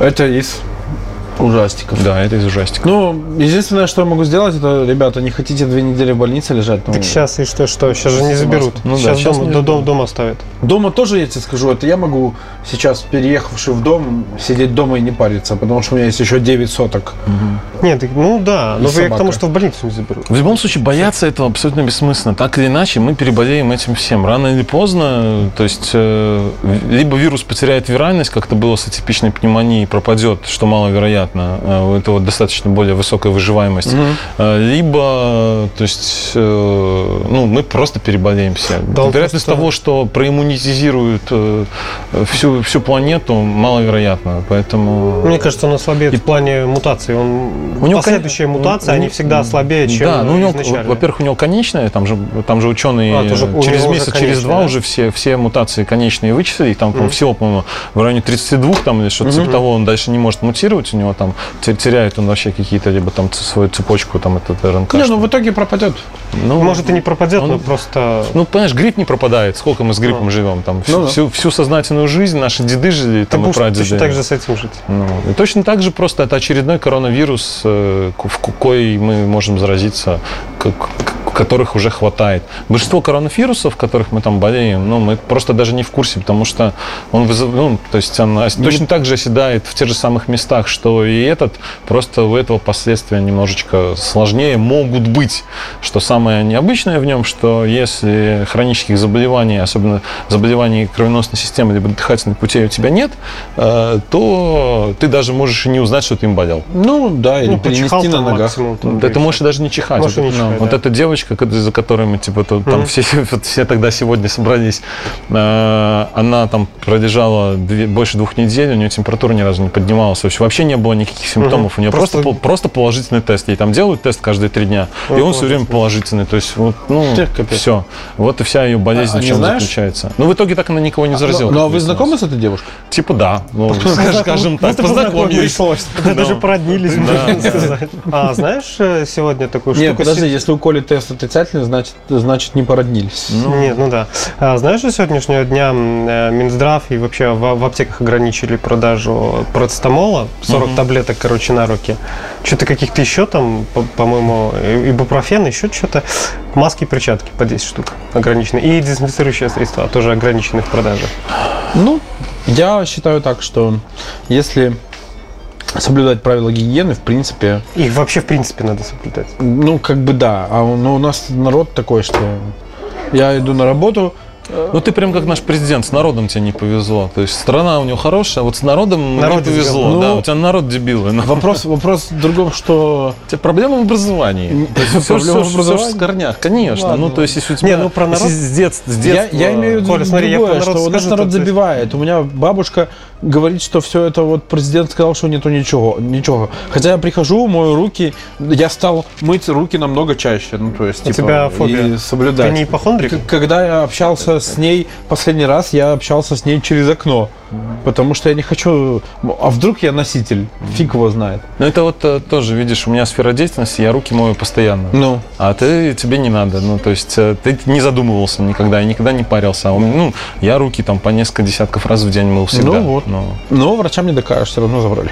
Это из ужастиков. Да, это из ужастика. Ну, единственное, что я могу сделать, это, ребята, не хотите две недели в больнице лежать? Ну, Так сейчас и что, что? Сейчас же не заберут. Ну да, сейчас дома, не дом, дома оставят. Дома тоже, я тебе скажу, это я могу сейчас, переехавший в дом, сидеть дома и не париться, потому что у меня есть еще 9 соток. Нет, так, ну да, но я к собака. тому, что в больницу не заберут. В любом случае, бояться этого абсолютно бессмысленно. Так или иначе, мы переболеем этим всем. Рано или поздно, то есть, э, либо вирус потеряет виральность, как это было с атипичной пневмонией, пропадет, что маловероятно, э, у этого достаточно более высокая выживаемость, Э, либо, то есть, э, ну, мы просто переболеем все. Да, Вероятность просто- того, что проиммунизируют э, всю, всю планету, маловероятна. Поэтому... Мне кажется, он ослабеет в плане мутации. Он... У него Последующие кон- мутации, у- они всегда слабее, чем да, ну у него, во-первых, у него конечная, там же, там же ученые А, тоже через месяц, через конечная, два да? уже все, все мутации конечные вычислили, и там по-моему, всего, по-моему, в районе 32 там или что-то типа того, он дальше не может мутировать, у него там те- теряет он вообще какие-то, либо там свою цепочку, там этот РНК. Не, ну в итоге пропадет. ну, Может и не пропадет, он- но просто... ну, понимаешь, грипп не пропадает. Сколько мы с гриппом живем? Там, всю, Ну да. всю, всю сознательную жизнь наши деды жили, Ты там, и будешь прадеды. точно так же с этим жить. Ну, и точно так же просто это очередной коронавирус, э, в кой мы можем заразиться, к- к- которых уже хватает. Большинство коронавирусов, которых мы там болеем, ну, мы просто даже не в курсе, потому что он вызыв- ну, то есть он точно так же оседает в тех же самых местах, что и этот, просто у этого последствия немножечко сложнее могут быть. Что самое необычное в нем, что если хронических заболеваний, особенно заболеваний кровеносной системы либо дыхательных путей у тебя нет, э, то ты даже можешь и не узнать, что ты им болел. Ну да, или Ну, перенести на ногах. максимум. там, Да ты можешь даже не чихать. Вот не чихать, вот да. эта девочка, за которой мы типа то- там Мгм. все, вот все тогда сегодня собрались, э, она там пролежала две- больше двух недель, у нее температура ни разу не поднималась, вообще, вообще не было никаких симптомов, у нее просто, Просто- просто положительный тест. Ей там делают тест каждые три дня, и Ой, он все время положительный. То есть вот, ну, капец. все. Вот и вся ее болезнь А, в не чем знаешь? заключается. Ну, в итоге так она никого не заразила. Ну, а вы знакомы с этой девушкой? Типа да. Ну, скажем так, познакомились. Да, Даже породнились, можно сказать. А знаешь э, сегодня такую Нет, штуку? подожди, Си- если у Коли тест отрицательный, значит, значит не породнились. Нет, ну да. А знаешь, что сегодняшнего дня э, Минздрав и вообще в, в аптеках ограничили продажу процетамола, 40 таблеток, короче, на руки. Что-то каких-то еще там, по- по-моему, и- ибупрофен, еще что-то. Маски и перчатки по 10 штук ограничены. И дезинфицирующие средства тоже ограничены в продаже. Ну, я считаю так, что если соблюдать правила гигиены, в принципе, Их вообще, в принципе, надо соблюдать. ну, как бы да. А ну, у нас народ такой, что я иду на работу, Ну ты прям как наш президент, с народом тебе не повезло. То есть страна у него хорошая, а вот с народом Народ не повезло. дебил. да, Ну, у тебя народ дебилы. Ну, вопрос, вопрос в другом, что... У тебя проблема в образовании. Всё- Проблема всё- в всё образовании? в корнях, конечно. Ладно, ну, то есть, если у тебя... Не, ну, про народ- с детства, с Я, детства... я имею в виду Коля, смотри, другое, что у нас народ забивает. У меня бабушка говорит, что все это вот президент сказал, что нету ничего, ничего. Хотя я прихожу, мою руки, я стал мыть руки намного чаще, ну то есть У типа, тебя фобия. и соблюдать. Ты не ипохондрик? Когда я общался с ней последний раз, я общался с ней через окно, потому что я не хочу. А вдруг я носитель? Фиг его знает. Ну, это вот э, тоже, видишь, у меня сфера деятельности, я руки мою постоянно. Ну. А ты, тебе не надо. Ну, то есть э, ты не задумывался никогда, и никогда не парился. А у меня, ну, я руки там по несколько десятков раз в день мыл всегда. Ну вот. Ну, Но врачам не докажешь, все равно забрали.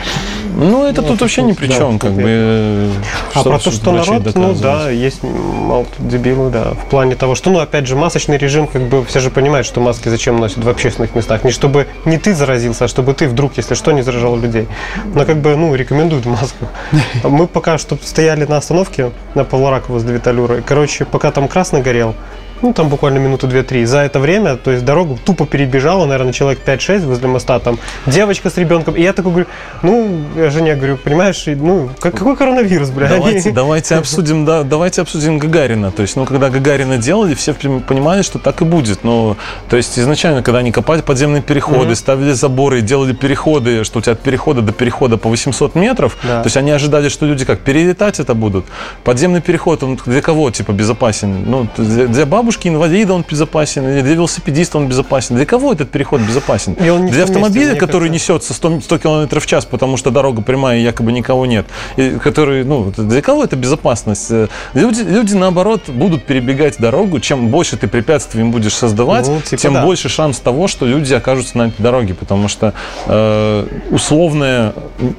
Ну, это тут вообще ни при да, чем, как бы. э, А про то, что народ, ну да, есть мало тут дебилы, да. В плане того, что, ну, опять же, масочный режим, как бы все же понимают, что маски зачем носят в общественных местах. Не чтобы не ты заразился, а чтобы ты вдруг, если что, не заражал людей. Но как бы, ну, рекомендуют маску. Мы пока что стояли на остановке на Павлоракова с Двиталюрой. Короче, пока там красный горел, ну, там буквально минуту две-три. За это время, то есть дорогу тупо перебежало, наверное, человек 5-6 возле моста, там девочка с ребенком. И я такой говорю, ну, я жене говорю, понимаешь, ну, как- какой коронавирус, бля? Давайте, Они- давайте обсудим, да, давайте обсудим Гагарина. То есть, ну, когда Гагарина делали, все понимали, что так и будет. Ну, то есть, изначально, когда они копали подземные переходы, ставили заборы, делали переходы, что у тебя от перехода до перехода по 800 метров, Да. то есть они ожидали, что люди как перелетать это будут. Подземный переход, он для кого типа безопасен? Ну, для, для бабушки бабушки-инвалида он безопасен, или для велосипедиста он безопасен. Для кого этот переход безопасен? Для месте, автомобиля, который несется 100, 100 км в час, потому что дорога прямая и якобы никого нет. И который, ну, для кого это безопасность? Э, Люди, люди, наоборот, будут перебегать дорогу. Чем больше ты препятствий им будешь создавать, Ну, типа тем да. больше шанс того, что люди окажутся на этой дороге. Потому что э, условная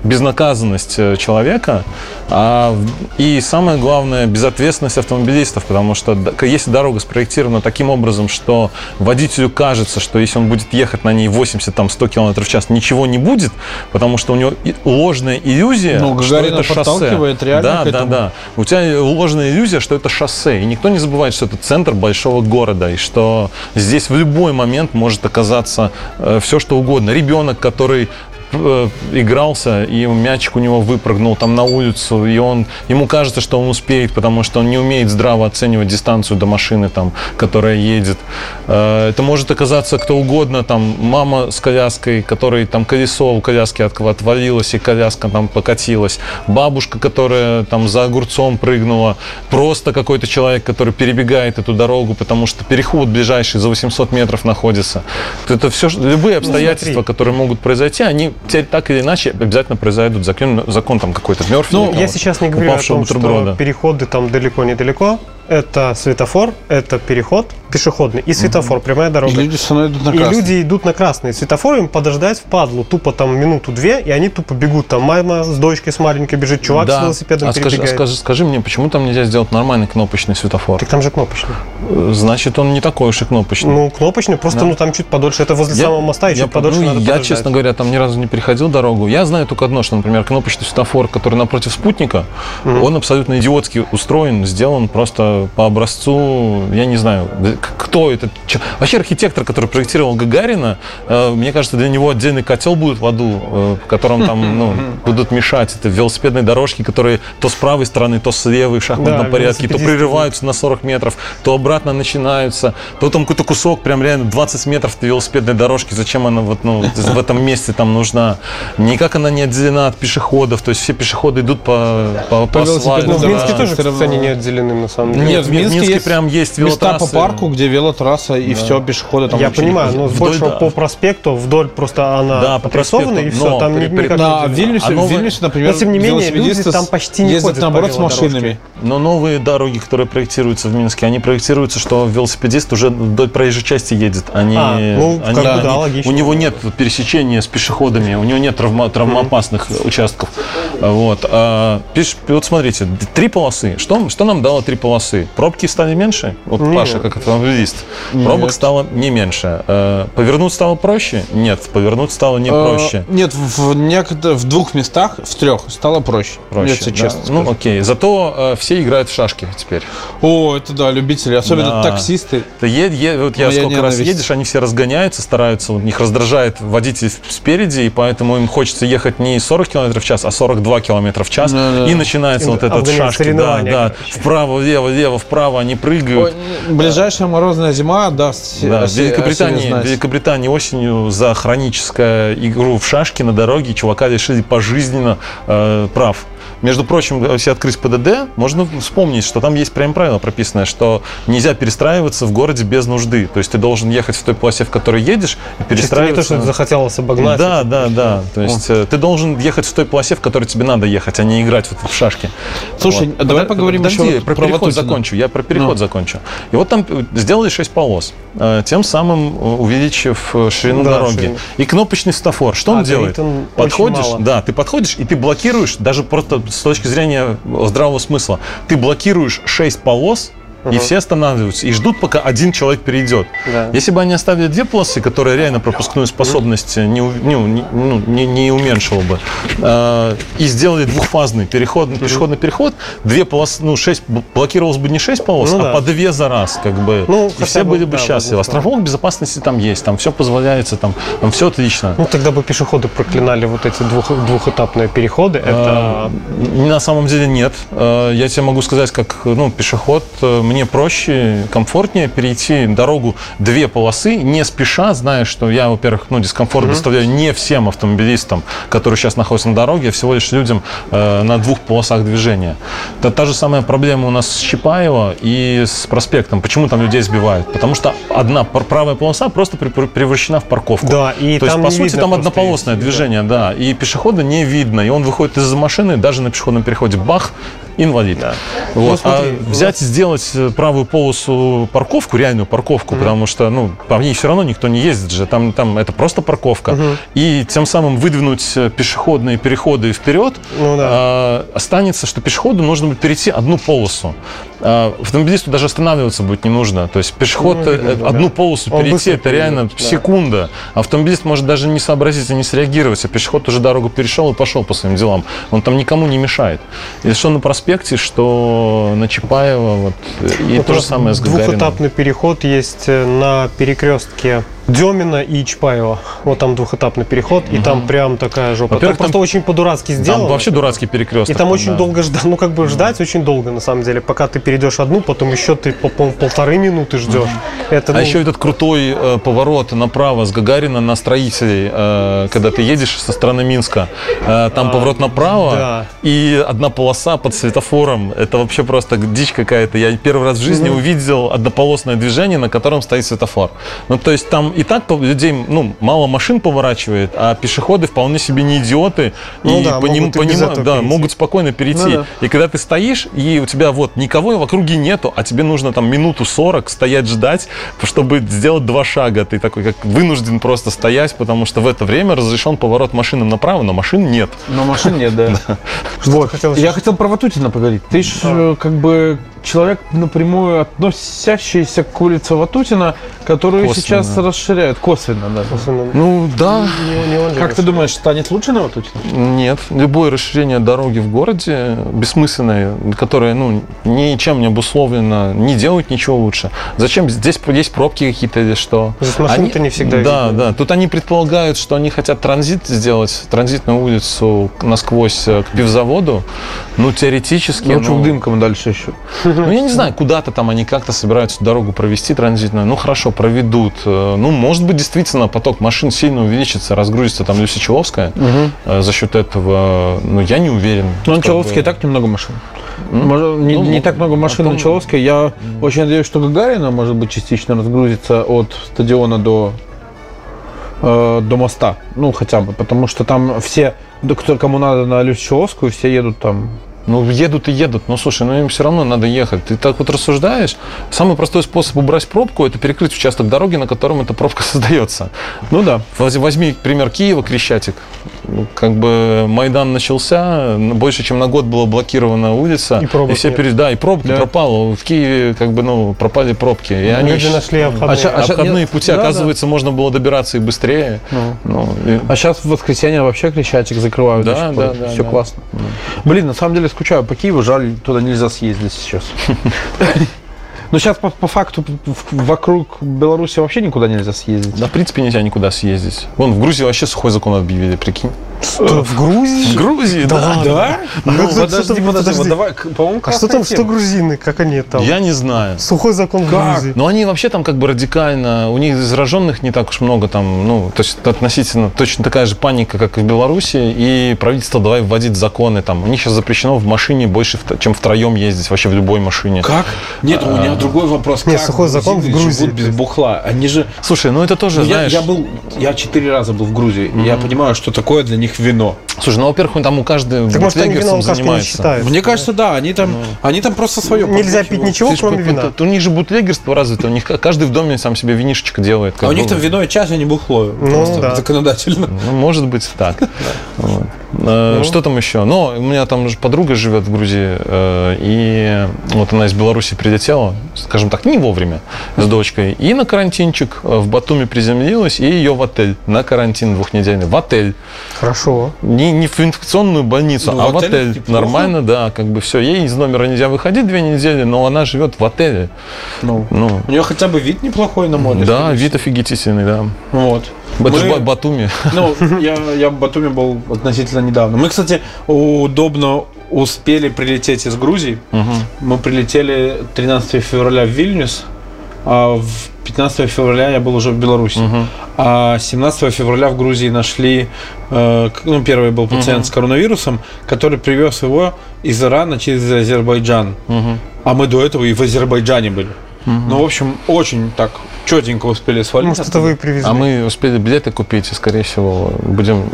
безнаказанность э, человека а, и самое главное, безответственность автомобилистов. Потому что если дорога спроектирована таким образом, что водителю кажется, что если он будет ехать на ней 80-100 км в час, ничего не будет, потому что у него ложная иллюзия, Ну, что это шоссе. реально да, да, да. У тебя ложная иллюзия, что это шоссе. И никто не забывает, что это центр большого города. И что здесь в любой момент может оказаться все, что угодно. Ребенок, который э, игрался, и мячик у него выпрыгнул там на улицу, и он, ему кажется, что он успеет, потому что он не умеет здраво оценивать дистанцию до машины, там, которая едет. Э, Это может оказаться кто угодно, там, мама с коляской, которой там колесо у коляски от- отвалилось, и коляска там покатилась, бабушка, которая там за огурцом прыгнула, просто какой-то человек, который перебегает эту дорогу, потому что переход ближайший за 800 метров находится. Это все, любые обстоятельства, смотри. которые могут произойти, они так или иначе обязательно произойдут. Закон, закон там какой-то Мерфи. Ну, я сейчас не говорю о том, что бутерброда. переходы там далеко-недалеко. Это светофор, это переход пешеходный и светофор, прямая И дорога. люди все равно идут на И красный. люди идут на красный. Светофор им подождать впадлу. Тупо там минуту-две, и они тупо бегут. Там мама с дочкой с маленькой бежит, чувак с велосипедом а скажи, а скажи, скажи мне, почему там нельзя сделать нормальный кнопочный светофор? Так там же кнопочный. Значит, он не такой уж и кнопочный. Ну, кнопочный, просто Да. ну там чуть подольше. Это возле Я- самого моста, и я чуть подольше ну, надо Я, подождать. честно говоря, там ни разу не переходил дорогу. Я знаю только одно, что, например, кнопочный светофор, который напротив спутника, он абсолютно идиотски устроен, сделан просто по образцу, я не знаю, кто это. Вообще архитектор, который проектировал Гагарина, э, мне кажется, для него отдельный котел будет в аду, э, в котором там ну, будут мешать. Это велосипедные дорожки, которые то с правой стороны, то с левой в шахматном Да, порядке, то прерываются на 40 метров, то обратно начинаются, то там какой-то кусок, прям реально 20 метров этой велосипедной дорожки, зачем она вот, ну, в этом месте там нужна. Никак она не отделена от пешеходов, то есть все пешеходы идут по, по, по асфальту, Ну, в Минске да, тоже, кстати, не отделены на самом деле. Нет, в Минске есть прям есть Места по велотрассы. парку, где велотрасса и все, пешеходы там Я понимаю, но Вдоль, больше да. по проспекту, вдоль просто она Да, по отрисована, и все, там при- ни- при- никак Да, не в. Вильнюсе, А в новые- Вильнюсе, например, Но, тем не менее, люди там почти не ездят, ходят по наоборот, с машинами. Но новые дороги, которые проектируются в Минске, они проектируются, что велосипедист уже вдоль проезжей части едет. Они, А, ну, как они- бы да, они- логично. У него нет пересечения с пешеходами, у него нет травма- травмоопасных участков. Вот. А, пиш- вот смотрите, три полосы. Что, что нам дало три полосы? Пробки стали меньше? Вот Нет. Паша, как автомобилист. Пробок стало не меньше. Э, Повернуть стало проще? Нет, повернуть стало не Э, проще. Нет, в, некотор- в двух местах, в трех, стало проще. Проще, тебе да. честно Ну, скажу. окей. Зато э, все играют в шашки теперь. О, это да, любители, особенно Да. таксисты. Да е- е- вот я Моя сколько раз ненависть. едешь, они все разгоняются, стараются, вот их раздражает водитель спереди, и поэтому им хочется ехать не 40 км в час, а 42 км в час. Да-да. И начинается И вот этот шашки, да, да, вправо, влево, влево, вправо, они прыгают. Ой, Ближайшая морозная зима даст Да, в Великобритании, в Великобритании осенью за хроническую игру в шашки на дороге чувака лишили пожизненно э, прав. Между прочим, если открыть ПДД, можно вспомнить, что там есть прям правило прописанное, что нельзя перестраиваться в городе без нужды. То есть ты должен ехать в той полосе, в которой едешь, и Чисто не перестраиваться. то, что захотелось обогнать. Да, да, да. То есть э, ты должен ехать в той полосе, в которой тебе надо ехать, а не играть в, в шашки. Слушай, Вот. давай поговорим подожди, еще вот про про переход Ватутина. закончу. Я про переход Ну. закончу. И вот там э, сделали 6 полос, э, тем самым э, увеличив э, ширину Да, дороги. ширину. И кнопочный светофор. Что А, он делает? он очень Подходишь, мало. да, ты подходишь и ты блокируешь, даже просто с точки зрения здравого смысла, ты блокируешь 6 полос, и все останавливаются и ждут, пока один человек перейдет. Да. Если бы они оставили две полосы, которые реально пропускную способность не, у- ну, не, ну, не, не уменьшила бы, э, и сделали двухфазный переход, пешеходный переход, две полосы, ну, шесть, блокировалось бы не шесть полос, Ну а да. по две за раз, как бы. Ну, и все бы, были бы да, счастливы. страховок безопасности там есть, там все позволяется, там, там все отлично. Ну, тогда бы пешеходы проклинали вот эти двух, двухэтапные переходы. Это Э, На самом деле нет. Э, Я тебе могу сказать, как ну, пешеход, э, мне проще, комфортнее перейти дорогу две полосы, не спеша, зная, что я, во-первых, ну, дискомфорт доставляю не всем автомобилистам, которые сейчас находятся на дороге, а всего лишь людям э, на двух полосах движения. Это та же самая проблема у нас с Чапаева и с проспектом. Почему там людей сбивают? Потому что одна правая полоса просто превращена в парковку. Да, и То есть, там по не сути, видно там однополосное есть, движение, да. И пешехода не видно. И он выходит из-за машины, даже на пешеходном переходе, бах, инвалид. Вот. Ну, смотри, а взять и сделать э, правую полосу парковку, реальную парковку, потому что, ну, по ней все равно никто не ездит же. Там, там это просто парковка. И тем самым выдвинуть э, пешеходные переходы вперед, Ну да. а, останется, что пешеходу нужно будет перейти одну полосу. А, автомобилисту даже останавливаться будет не нужно. То есть пешеход Ну, э, видно, да. одну полосу Он перейти, это реально да. секунда. Автомобилист может даже не сообразить и не среагировать, а пешеход уже дорогу перешел и пошел по своим делам. Он там никому не мешает. И что на проспекте, что на Чапаева, вот, и Вот то же самое с Гагарином. Двухэтапный переход есть э, на перекрестке Демина и Чапаева. Вот там двухэтапный переход, и там прям такая жопа. Во-первых, Там просто там- очень по-дурацки сделано. Там вообще дурацкий перекресток. И там очень да. долго ждать, ну как бы ждать очень долго на самом деле, пока ты перейдешь одну, потом еще ты по пол- полторы минуты ждешь. Это А ну, еще этот крутой э, поворот направо с Гагарина на строителей, э, когда ты едешь со стороны Минска, э, там поворот направо да. и одна полоса под светофором. Это вообще просто дичь какая-то. Я первый раз в жизни увидел однополосное движение, на котором стоит светофор. Ну, то есть там и так людей, ну, мало машин поворачивает, а пешеходы вполне себе не идиоты. Ну и да, по ним- могут и без понима- этого да, перейти. могут спокойно перейти. Ну да. И когда ты стоишь, и у тебя вот никого в округе нету, а тебе нужно там минуту 40 стоять ждать, чтобы сделать два шага. Ты такой как вынужден просто стоять, потому что в это время разрешен поворот машинам направо, но машин нет. Но машин нет, да. вот, Я хотел про Ватутина поговорить. Ты ж э, как бы человек напрямую относящийся к улице Ватутина, которую Косвенно. сейчас расширяют косвенно, да. Ну да, не, не он же Как ты думаешь, станет лучше на Ватутина? нет. Любое расширение дороги в городе бессмысленное, которое ну, ничем не обусловлено, не делает ничего лучше. Зачем? Здесь есть пробки какие-то или что? Здесь машин-то не всегда Да, видно. да. Тут они предполагают, что они хотят транзит сделать, транзитную улицу насквозь э, к пивзаводу. Ну, теоретически... Лучше ну, в дымком дальше еще. Ну, я не знаю, куда-то там они как-то собираются дорогу провести транзитную. Ну, хорошо, проведут. Э, Ну, может быть, действительно поток машин сильно увеличится, разгрузится там Люсичевская. Э, За счет этого, ну, я не уверен. Ну, Человске бы. так немного машин. Может, не, Ну, не так много машин а на Человске. Я очень надеюсь, что Гагарина, может быть, частично разгрузится от стадиона до, э, до моста. Ну, хотя бы. Потому что там все, кто, кому надо на Люсичевскую, все едут там. Ну, едут и едут, но слушай, ну им все равно надо ехать. Ты так вот рассуждаешь. Самый простой способ убрать пробку – это перекрыть участок дороги, на котором эта пробка создается. Ну да. Воз- Возьми пример Киева, Крещатик. Ну, Как бы Майдан начался, больше чем на год была блокирована улица. И пробок все нет. пере- Да, и пробки Да. пропало. В Киеве как бы, ну, пропали пробки. И они Люди нашли обходные. А ща- а ща- обходные нет, пути, да, да. оказывается, можно было добираться и быстрее. Ну. Ну, и- А сейчас в воскресенье вообще Крещатик закрывают. Да, пор. да, да, Все да. классно. Блин, на самом деле скучаю по Киеву, жаль, туда нельзя съездить сейчас. Но сейчас по, по факту в- вокруг Беларуси вообще никуда нельзя съездить. да, в принципе, нельзя никуда съездить. Вон, в Грузии вообще сухой закон объявили, прикинь. Что, в Грузии? В Грузии, да. Да? Ну, Как это- подожди, подожди, подожди. вот давай, по-моему, А что там, что грузины, как они там? Я не знаю. Сухой закон в Как? Грузии. Но они вообще там как бы радикально, у них зараженных не так уж много там, ну, то есть относительно точно такая же паника, как и в Беларуси, и правительство давай вводить законы там. У них сейчас запрещено в машине больше, чем втроем ездить вообще в любой машине. Как? Нет, у меня другой вопрос. Нет, Как сухой закон в Грузии. живут без бухла. Они же... Слушай, ну это тоже, Ну, я, знаешь... я был, я четыре раза был в Грузии, и я понимаю, что такое для них вино. Слушай, ну, во-первых, там у каждого Так может они вино бутлегерством алкашкой не занимается. считают? Мне кажется, да, они там, они там просто свое. Нельзя пить ничего, ж кроме по- вина. У них же бутлегерство развито, у них ка- каждый в доме сам себе винишечко делает. А у них там вино и чай, а не бухло. Ну, просто да. законодательно. Ну, может быть, так. Вот. Э, Ну. Что там еще? Ну, у меня там же подруга живет в Грузии, э, и вот она из Беларуси прилетела, скажем так, не вовремя, с дочкой, и на карантинчик э, в Батуми приземлилась, и ее в отель, на карантин двухнедельный, в отель. Хорошо. Не, не в инфекционную больницу, Ну, а в отель. неплохо. Нормально, да, как бы все. Ей из номера нельзя выходить две недели, но она живет в отеле. Ну, Ну, у нее хотя бы вид неплохой на море. да, вид офигительный, да. Вот. Это Мы- Ба- Батуми. Ну, я, я в Батуми был относительно недавно. Мы, кстати, удобно успели прилететь из Грузии. Мгм. Мы прилетели 13 февраля в Вильнюс, а в 15 февраля я был уже в Беларуси. Мгм. А 17 февраля в Грузии нашли, э, ну, первый был пациент с коронавирусом, который привез его из Ирана через Азербайджан. Мгм. А мы до этого и в Азербайджане были. Ну, в общем, очень так четенько успели свалить. Может, это вы привезли. А мы успели билеты купить, и, скорее всего, будем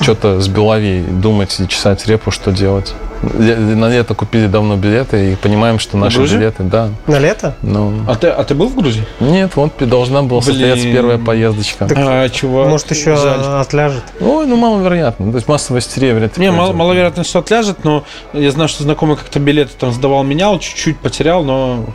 что-то с Беловей думать и чесать репу, что делать. На лето купили давно билеты и понимаем, что наши Грузию? билеты, да. На лето? Ну, А ты, а ты был в Грузии? нет, вот должна была состояться Блин. первая поездочка. Так, А, чего? Может, еще Жаль. отляжет. Ой, ну маловероятно. То есть массовая истерия вряд ли. Не, пойдет. маловероятно, что отляжет, но я знаю, что знакомый как-то билеты там сдавал, менял, чуть-чуть потерял, но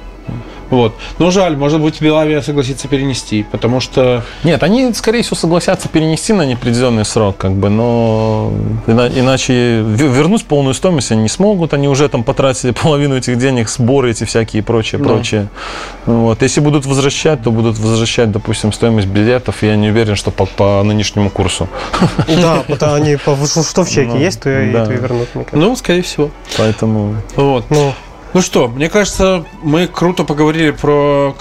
вот. Но жаль, может быть, Белавия согласится перенести, потому что Нет, они, скорее всего, согласятся перенести на неопределенный срок, как бы, но ина- иначе ве- вернуть полную стоимость они не смогут. Они уже там потратили половину этих денег, сборы эти всякие и прочее, Да. прочее. Вот. Если будут возвращать, то будут возвращать, допустим, стоимость билетов. Я не уверен, что по, по нынешнему курсу. Да, потому они, по- что в чеке Ну, есть, то и вернут. ну, скорее всего. Поэтому Вот. Ну, что, мне кажется, мы круто поговорили про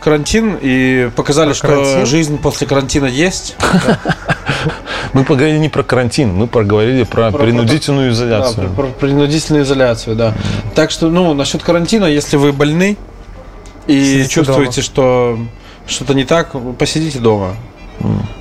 карантин и показали, Про что карантин? жизнь после карантина есть. мы поговорили не про карантин, мы поговорили про, Про- принудительную Да, изоляцию. про, про принудительную изоляцию, да. Так что, ну, насчет карантина, если вы больны и Сидите чувствуете, что что-то не так, посидите дома.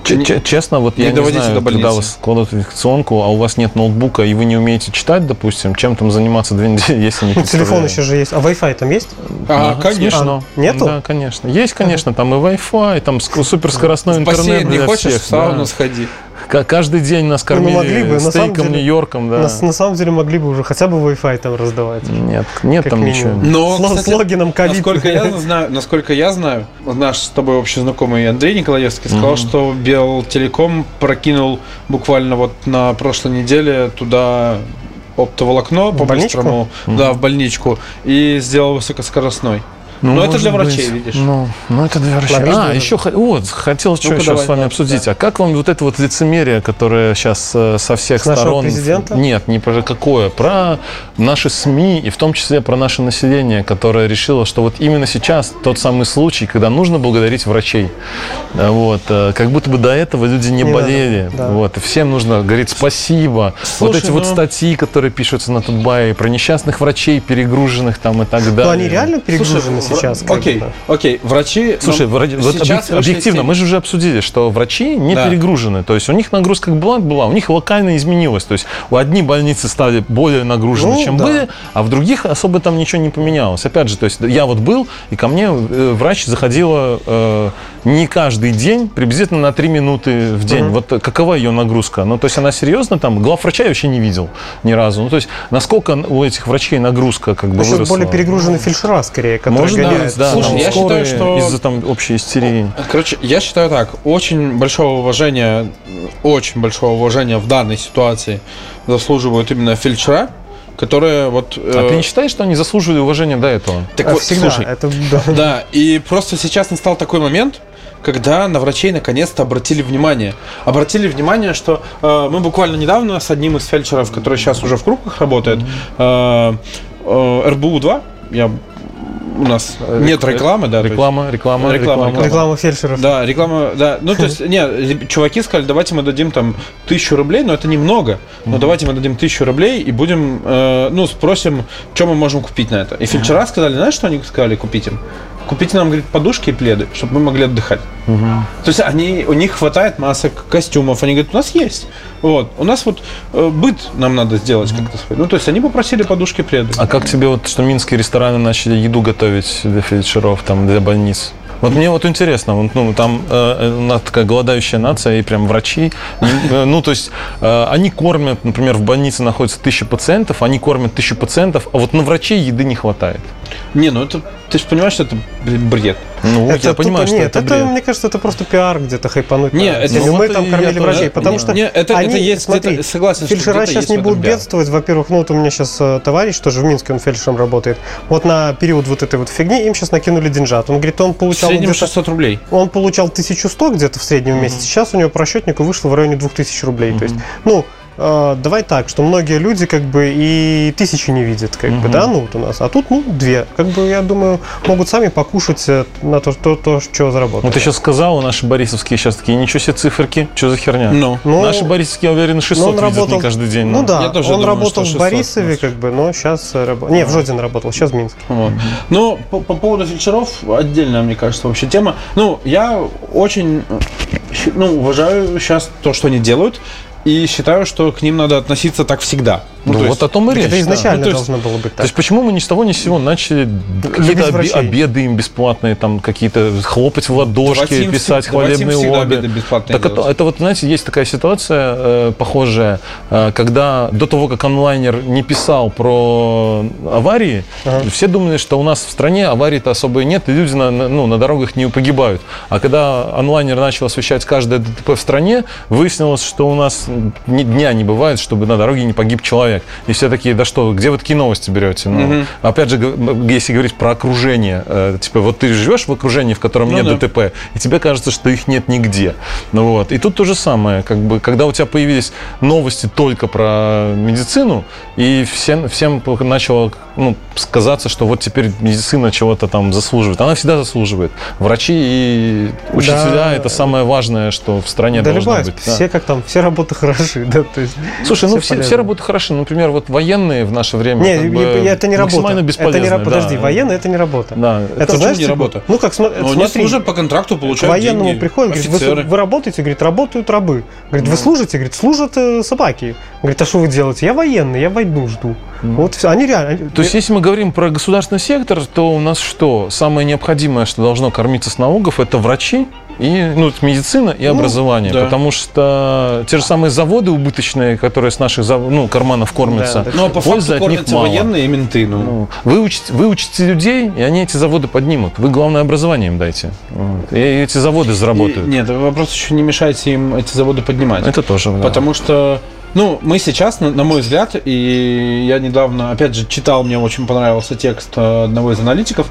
Ч- Честно, вот Не я не знаю, до больницы. когда вас кладут в инфекционку, а у вас нет ноутбука, и вы не умеете читать, допустим, чем там заниматься две недели, если не телефон еще же есть. А Wi-Fi там есть? А, конечно. А, нету? Да, конечно. Есть, конечно, там и Wi-Fi, там ск- суперскоростной В интернет бассейн не хочешь, в сауну сходи. Каждый день нас Ну, кормили могли бы, на самом стейком деле, Нью-Йорком, да. На, на самом деле могли бы уже хотя бы Wi-Fi там раздавать. Нет, нет Как там минимум. ничего. Но, С ло- кстати, с логином ковид. Насколько я знаю, насколько я знаю, наш с тобой общий знакомый Андрей Николаевский сказал, Мгм. что Белтелеком прокинул буквально вот на прошлой неделе туда оптоволокно по-быстрому, да, в больничку, и сделал высокоскоростной. Но это может для врачей, видишь. Ну, ну, это для врачей. Могли А, еще, вот, хотел что Ну-ка, еще давай, с вами да, обсудить. А как вам вот это вот лицемерие, которое сейчас со всех С сторон... президента? Нет, не про какое. Про наши СМИ и в том числе про наше население, которое решило, что вот именно сейчас тот самый случай, когда нужно благодарить врачей. А, Вот. э, Как будто бы до этого люди не, Не надо, болели. да. Вот. И всем нужно говорить спасибо. вот Слушай, эти вот ну- статьи, которые пишутся на Тутбае, про несчастных врачей, перегруженных там и так далее. Но они реально перегружены Слушай, сейчас. вра- Окей, окей, врачи... Слушай, ну, вроде- вот объек- объективно, мы же уже обсудили, что врачи не Да. перегружены. То есть у них нагрузка как была, была, у них локально изменилась. То есть у одни больницы стали более нагружены, Ну, чем да. были, а в других особо там ничего не поменялось. Опять же, то есть я вот был, и ко мне э, врач заходила э, не каждый день, приблизительно на 3 минуты в день. Вот э, какова ее нагрузка? Ну, то есть она серьезно там, глав врача я вообще не видел ни разу. Ну, то есть насколько у этих врачей нагрузка как бы сейчас выросла? более перегружены фельдшера, скорее, которые Может гоняют. да. Слушай, там я скорые считаю, что- из-за там общей истерии. Короче, я считаю так, очень большого уважения, очень большого уважения в данной ситуации заслуживают именно фельдшера, которые вот... А э, ты не считаешь, что они заслуживали уважения до этого? так А вот, всегда. слушай, Это, да. да, и просто сейчас настал такой момент, когда на врачей наконец-то обратили внимание. Обратили внимание, что э, мы буквально недавно с одним из фельдшеров, который сейчас уже в крупках работает, э, э, РБУ-2, я, у нас нет рекламы, да. то есть- Реклама, реклама, Реклама, реклама. Реклама фельдшеров. Да, реклама, да. Ну, то есть, не, реб- чуваки сказали, давайте мы дадим там тысячу рублей, но это немного. Но давайте мы дадим тысячу рублей и будем, э, ну, спросим, что мы можем купить на это. И фельдшера сказали, знаешь, что они сказали купить им? Купите нам, говорит, подушки и пледы, чтобы мы могли отдыхать. То есть они, у них хватает масок, костюмов. Они говорят, у нас есть. Вот. У нас вот э, быт нам надо сделать как-то свой. Ну, то есть они попросили подушки и пледы. А как тебе вот, что минские рестораны начали еду готовить для фельдшеров, там, для больниц? Вот мне вот интересно, вот, ну, там э, нас такая голодающая нация, и прям врачи, э, ну, то есть э, они кормят, например, в больнице находится тысяча пациентов, они кормят тысячу пациентов, а вот на врачей еды не хватает. Не, ну это, ты же понимаешь, что это бред. Ну, Это я понимаю, тупо- что нет, это бред. мне кажется, это просто пиар где-то хайпануть. Не, надо. это- Если ну, мы вот там кормили врачей, потому не, что не, это- это они, есть смотри, где-то- согласен, фельдшера сейчас не в будут бедствовать. Во-первых, ну вот у меня сейчас товарищ тоже в Минске, он фельдшером работает. Вот на период вот этой вот фигни им сейчас накинули деньжат. Он говорит, он В получал среднем где-то 600 рублей. он получал 1100 где-то в среднем месяце. Сейчас у него по расчетнику вышло в районе 2000 рублей. То есть, ну, э, давай так, что многие люди как бы и тысячи не видят, как бы, да, ну вот у нас. А тут, ну, две. Как бы, я думаю, могут сами покушать э, на то, то, то что заработали. Вот ты сейчас сказал, наши борисовские сейчас такие, ничего себе циферки, что за херня? Ну, Ну, Наши борисовские, я уверен, 600 ну, он видят работал не каждый день. Ну да, Я тоже он думаю, работал в 600 Борисове, как бы, но сейчас работает. Не, в Жодино работал, сейчас в Минске. Вот. Ну, по, по поводу фельдшеров, отдельная, мне кажется, вообще тема. Ну, я очень э, ну, уважаю сейчас то, что они делают, и считаю, что к ним надо относиться так всегда. Ну, то вот есть- о том и речь. Это да. изначально Ну, то есть- должно было быть То так. есть почему мы ни с того ни с сего начали какие-то врачей. обеды им бесплатные, там какие-то хлопать в ладошки, Давайте писать им хвалебные оды. обеды бесплатные Так это, делать. это вот, знаете, есть такая ситуация э, похожая, э, когда до того, как онлайнер не писал про аварии, Ага. все думали, что у нас в стране аварий-то особо и нет, и люди на- ну, на дорогах не погибают. А когда онлайнер начал освещать каждое ДТП в стране, выяснилось, что у нас ни дня не бывает, чтобы на дороге не погиб человек. И все такие, да что, где вы такие новости берете? Ну, Опять же, если говорить про окружение, э, типа вот ты живешь в окружении, в котором Ну нет да. ДТП, и тебе кажется, что их нет нигде. Ну вот. И тут то же самое, как бы, когда у тебя появились новости только про медицину, и всем, всем начало ну, сказаться, что вот теперь медицина чего-то там заслуживает. Она всегда заслуживает. Врачи и учителя Да. это самое важное, что в стране Да должно любая, быть. да. все как там, все работы хороши, да, то есть. Слушай, ну все, полезно. все работы хороши. Например, вот военные в наше время Не, как бы это не работа. Это не. Подожди, да. военный это не работа. Да, Это, почему знаешь, не типа, работа? Ну как, Ну, они смотри, служат по контракту, к получают военному деньги. приходят, говорит, вы, Офицеры. вы работаете, говорит, работают рабы. Говорит, вы служите, говорит, служат э, собаки. Говорит, а что вы делаете? Я военный, я войну жду. Вот всё. они реально. они- То есть, если мы говорим про государственный сектор, то у нас что? Самое необходимое, что должно кормиться с налогов, это врачи и ну, медицина и образование. да. Потому что те же самые заводы убыточные, которые с наших зав- ну, карманов кормятся, Да, да. Ну, а по пользы факту от них мало. военные и менты. Ну. Ну, выучите, выучите людей, и они эти заводы поднимут. Вы, главное, образование им дайте. Вот. И эти заводы заработают. И- нет, вопрос еще не мешайте им эти заводы поднимать. Это тоже. да. Потому что, ну, мы сейчас, на, на мой взгляд, и я недавно, опять же, читал, мне очень понравился текст одного из аналитиков.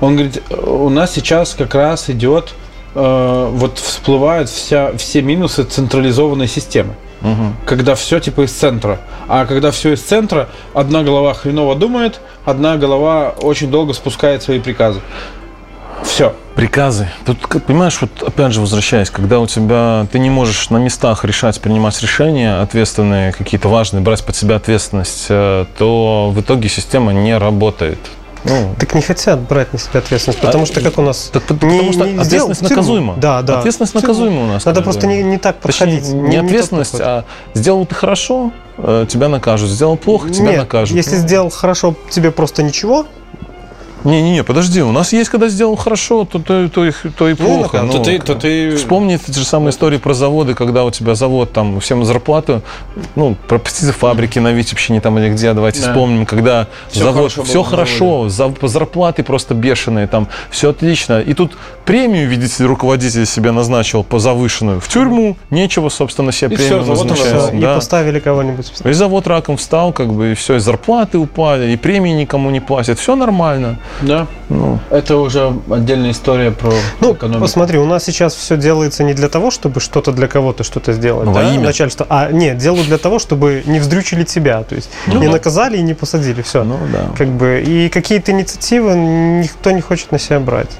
Он говорит, у нас сейчас как раз идет, э, вот всплывают вся, все минусы централизованной системы. Мгм. Когда все типа из центра. А когда все из центра, одна голова хреново думает, одна голова очень долго спускает свои приказы. Все. Приказы. Тут, понимаешь, вот опять же возвращаясь, когда у тебя ты не можешь на местах решать, принимать решения ответственные, какие-то важные, брать под себя ответственность, э, то в итоге система не работает. Ну, Так не хотят брать на себя ответственность, потому А, что как у нас... так по- потому не- что не сделал ответственность тюрьму. наказуема. Да, да. Ответственность наказуема у нас. Надо просто не, не так Точнее, подходить. не, тот ответственность, а сделал ты хорошо, э, тебя накажут. Сделал плохо, тебя Нет, накажут. если сделал хорошо, тебе просто ничего. Не-не-не, подожди, у нас есть, когда сделал хорошо, то, то, то, и- то и Ну, плохо. накажут. То Ну, ты, то ты... Вспомни эти же самые истории про заводы, когда у тебя завод, там, всем зарплату, ну, про птицефабрики на Витебщине там или где, давайте Да. вспомним, когда Всё завод, хорошо все хорошо, за- зарплаты просто бешеные, там, все отлично. И тут премию, видите, руководитель себе назначил по завышенную. В тюрьму, нечего, собственно, себе И премию завод назначать. Да. поставили кого-нибудь. И завод раком встал, как бы, и все, и зарплаты упали, и премии никому не платят. Все нормально. Да. Ну, Это уже отдельная история про Ну, экономику. посмотри, у нас сейчас все делается не для того, чтобы что-то для кого-то что-то сделать, Ну, во да, имя. начальство, а нет, делают для того, чтобы не вздрючили тебя, то есть не наказали и не посадили, все. ну да. Как бы, и какие-то инициативы никто не хочет на себя брать.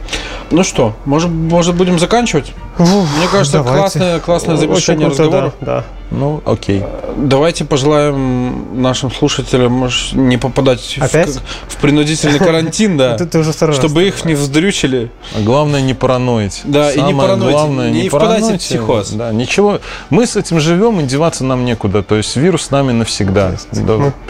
Ну что, может, может будем заканчивать? Мне кажется, давайте. классное, классное Очень завершение круто, разговора. Да, да. Ну, окей. Давайте пожелаем нашим слушателям может, не попадать в, Опять? в принудительный карантин, да. Ты, уже. Чтобы их не вздрючили. А Главное не параноить. Да, и не Самое паранойте, главное, не впадайте в психоз. Да, ничего. Мы с этим живем, и деваться нам некуда. То есть вирус с нами навсегда.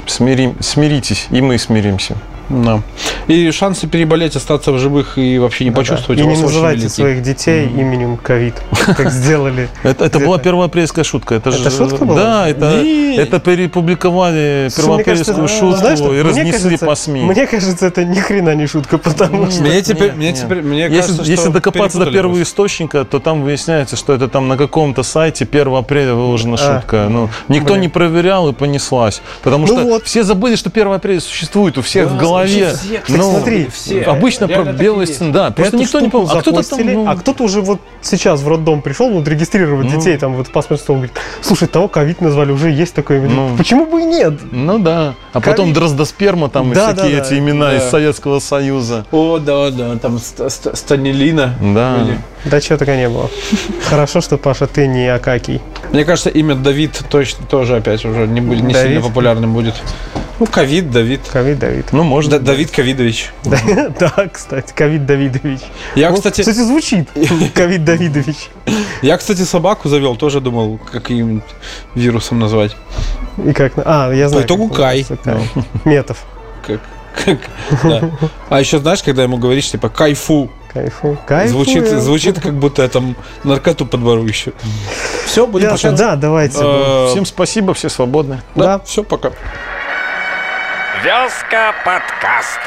Смирим- смиритесь, и мы смиримся. Да. И шансы переболеть, остаться в живых и вообще не Да, да. почувствовать И у не называйте велики. своих детей именем ковид, как сделали. Это, это была первоапрельская шутка. Это, Это же, шутка была? Да, это, Не. это перепубликовали первоапрельскую шутку знаешь и разнесли кажется- по СМИ. Мне кажется, это ни хрена не шутка, потому что... Мне теперь, мне теперь, мне Если, кажется, если докопаться до первого источника, то там выясняется, что это там на каком-то сайте 1 апреля выложена А. шутка. Ну, никто не проверял и понеслась. Потому Ну что все забыли, что 1 апреля существует у всех Да, в голове. Голове. все, ну, смотри, все. обычно про и есть. стены, да. Просто Эту никто не помнит. А кто-то там, ну, а кто-то уже вот сейчас в роддом пришел, вот регистрировать Ну. детей, там вот паспорт стол, говорит, слушай, того ковид назвали, уже есть такое имя. Ну. Почему бы и нет? ну да. А потом Ковид. дроздосперма там и Да, всякие да, да. эти имена из Да. Советского Союза. О, да, да, там ст- ст- Станилина. Да. Были. Да чего такого не было. Хорошо, что, Паша, ты не Акакий. Мне кажется, имя Давид точно тоже опять уже не, будет, не Давид? сильно популярным будет. Ну, ковид, Давид. Ковид Давид. Ну, может. Да- Давид Ковидович. Да, кстати, Ковид Давидович. Я, Ну, кстати, Кстати, звучит. Ковид Давидович. я, кстати, собаку завел, тоже думал, каким вирусом назвать. И как? А, я знаю. итогу как Кай. называется, Кай. Метов. Как, как, да. А еще знаешь, когда ему говоришь, типа, кайфу, Кайфу. Кайфу. звучит, звучит как будто я там наркоту подвору еще. Все, будем Ясно, прощаться. Да, давайте. Э, Всем спасибо, все свободны. да, да. все, пока. Вязка подкаст.